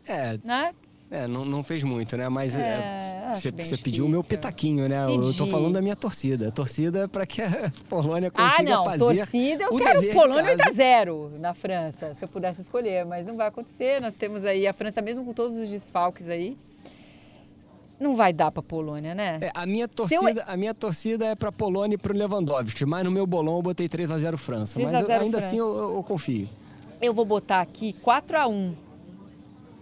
É. Né? É, não, não fez muito, né? Mas é, é, você, você pediu o meu pitaquinho, né? Pedi. Eu tô falando da minha torcida. A torcida é para que a Polônia consiga ah, não, fazer. Torcida, eu quero Polônia 8 a 0 na França, se eu pudesse escolher, mas não vai acontecer. Nós temos aí a França, mesmo com todos os desfalques aí. Não vai dar para Polônia, né? É, a, minha torcida, eu... a minha torcida é para Polônia e para o Lewandowski, mas no meu bolão eu botei 3 a 0 França. 3 mas eu, ainda França. assim eu, eu confio. Eu vou botar aqui 4 a 1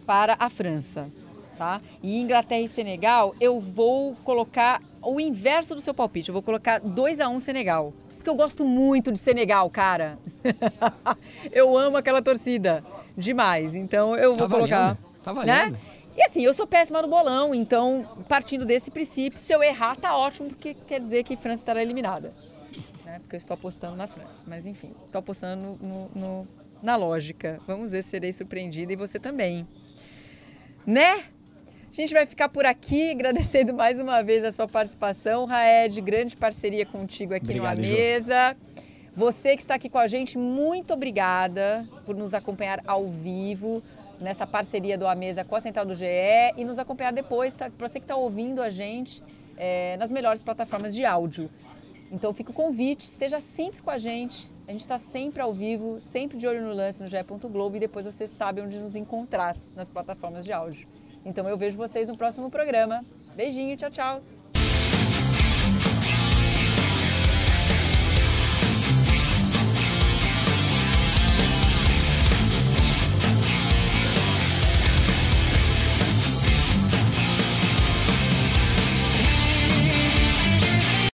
para a França tá? E Inglaterra e Senegal, eu vou colocar o inverso do seu palpite. Eu vou colocar 2 a 1 um Senegal. Porque eu gosto muito de Senegal, cara. eu amo aquela torcida demais. Então eu vou tá colocar, tá valendo. né? E assim, eu sou péssima no bolão, então partindo desse princípio, se eu errar tá ótimo, porque quer dizer que França estará eliminada. Né? Porque eu estou apostando na França. Mas enfim, estou apostando no, no, na lógica. Vamos ver se serei surpreendida e você também. Né? A gente vai ficar por aqui, agradecendo mais uma vez a sua participação, Raed, grande parceria contigo aqui Obrigado, no A Mesa. Você que está aqui com a gente, muito obrigada por nos acompanhar ao vivo nessa parceria do A Mesa com a Central do GE e nos acompanhar depois, tá? para você que está ouvindo a gente é, nas melhores plataformas de áudio. Então fica o convite, esteja sempre com a gente. A gente está sempre ao vivo, sempre de olho no lance no GE. Globo e depois você sabe onde nos encontrar nas plataformas de áudio. Então eu vejo vocês no próximo programa. Beijinho, tchau, tchau.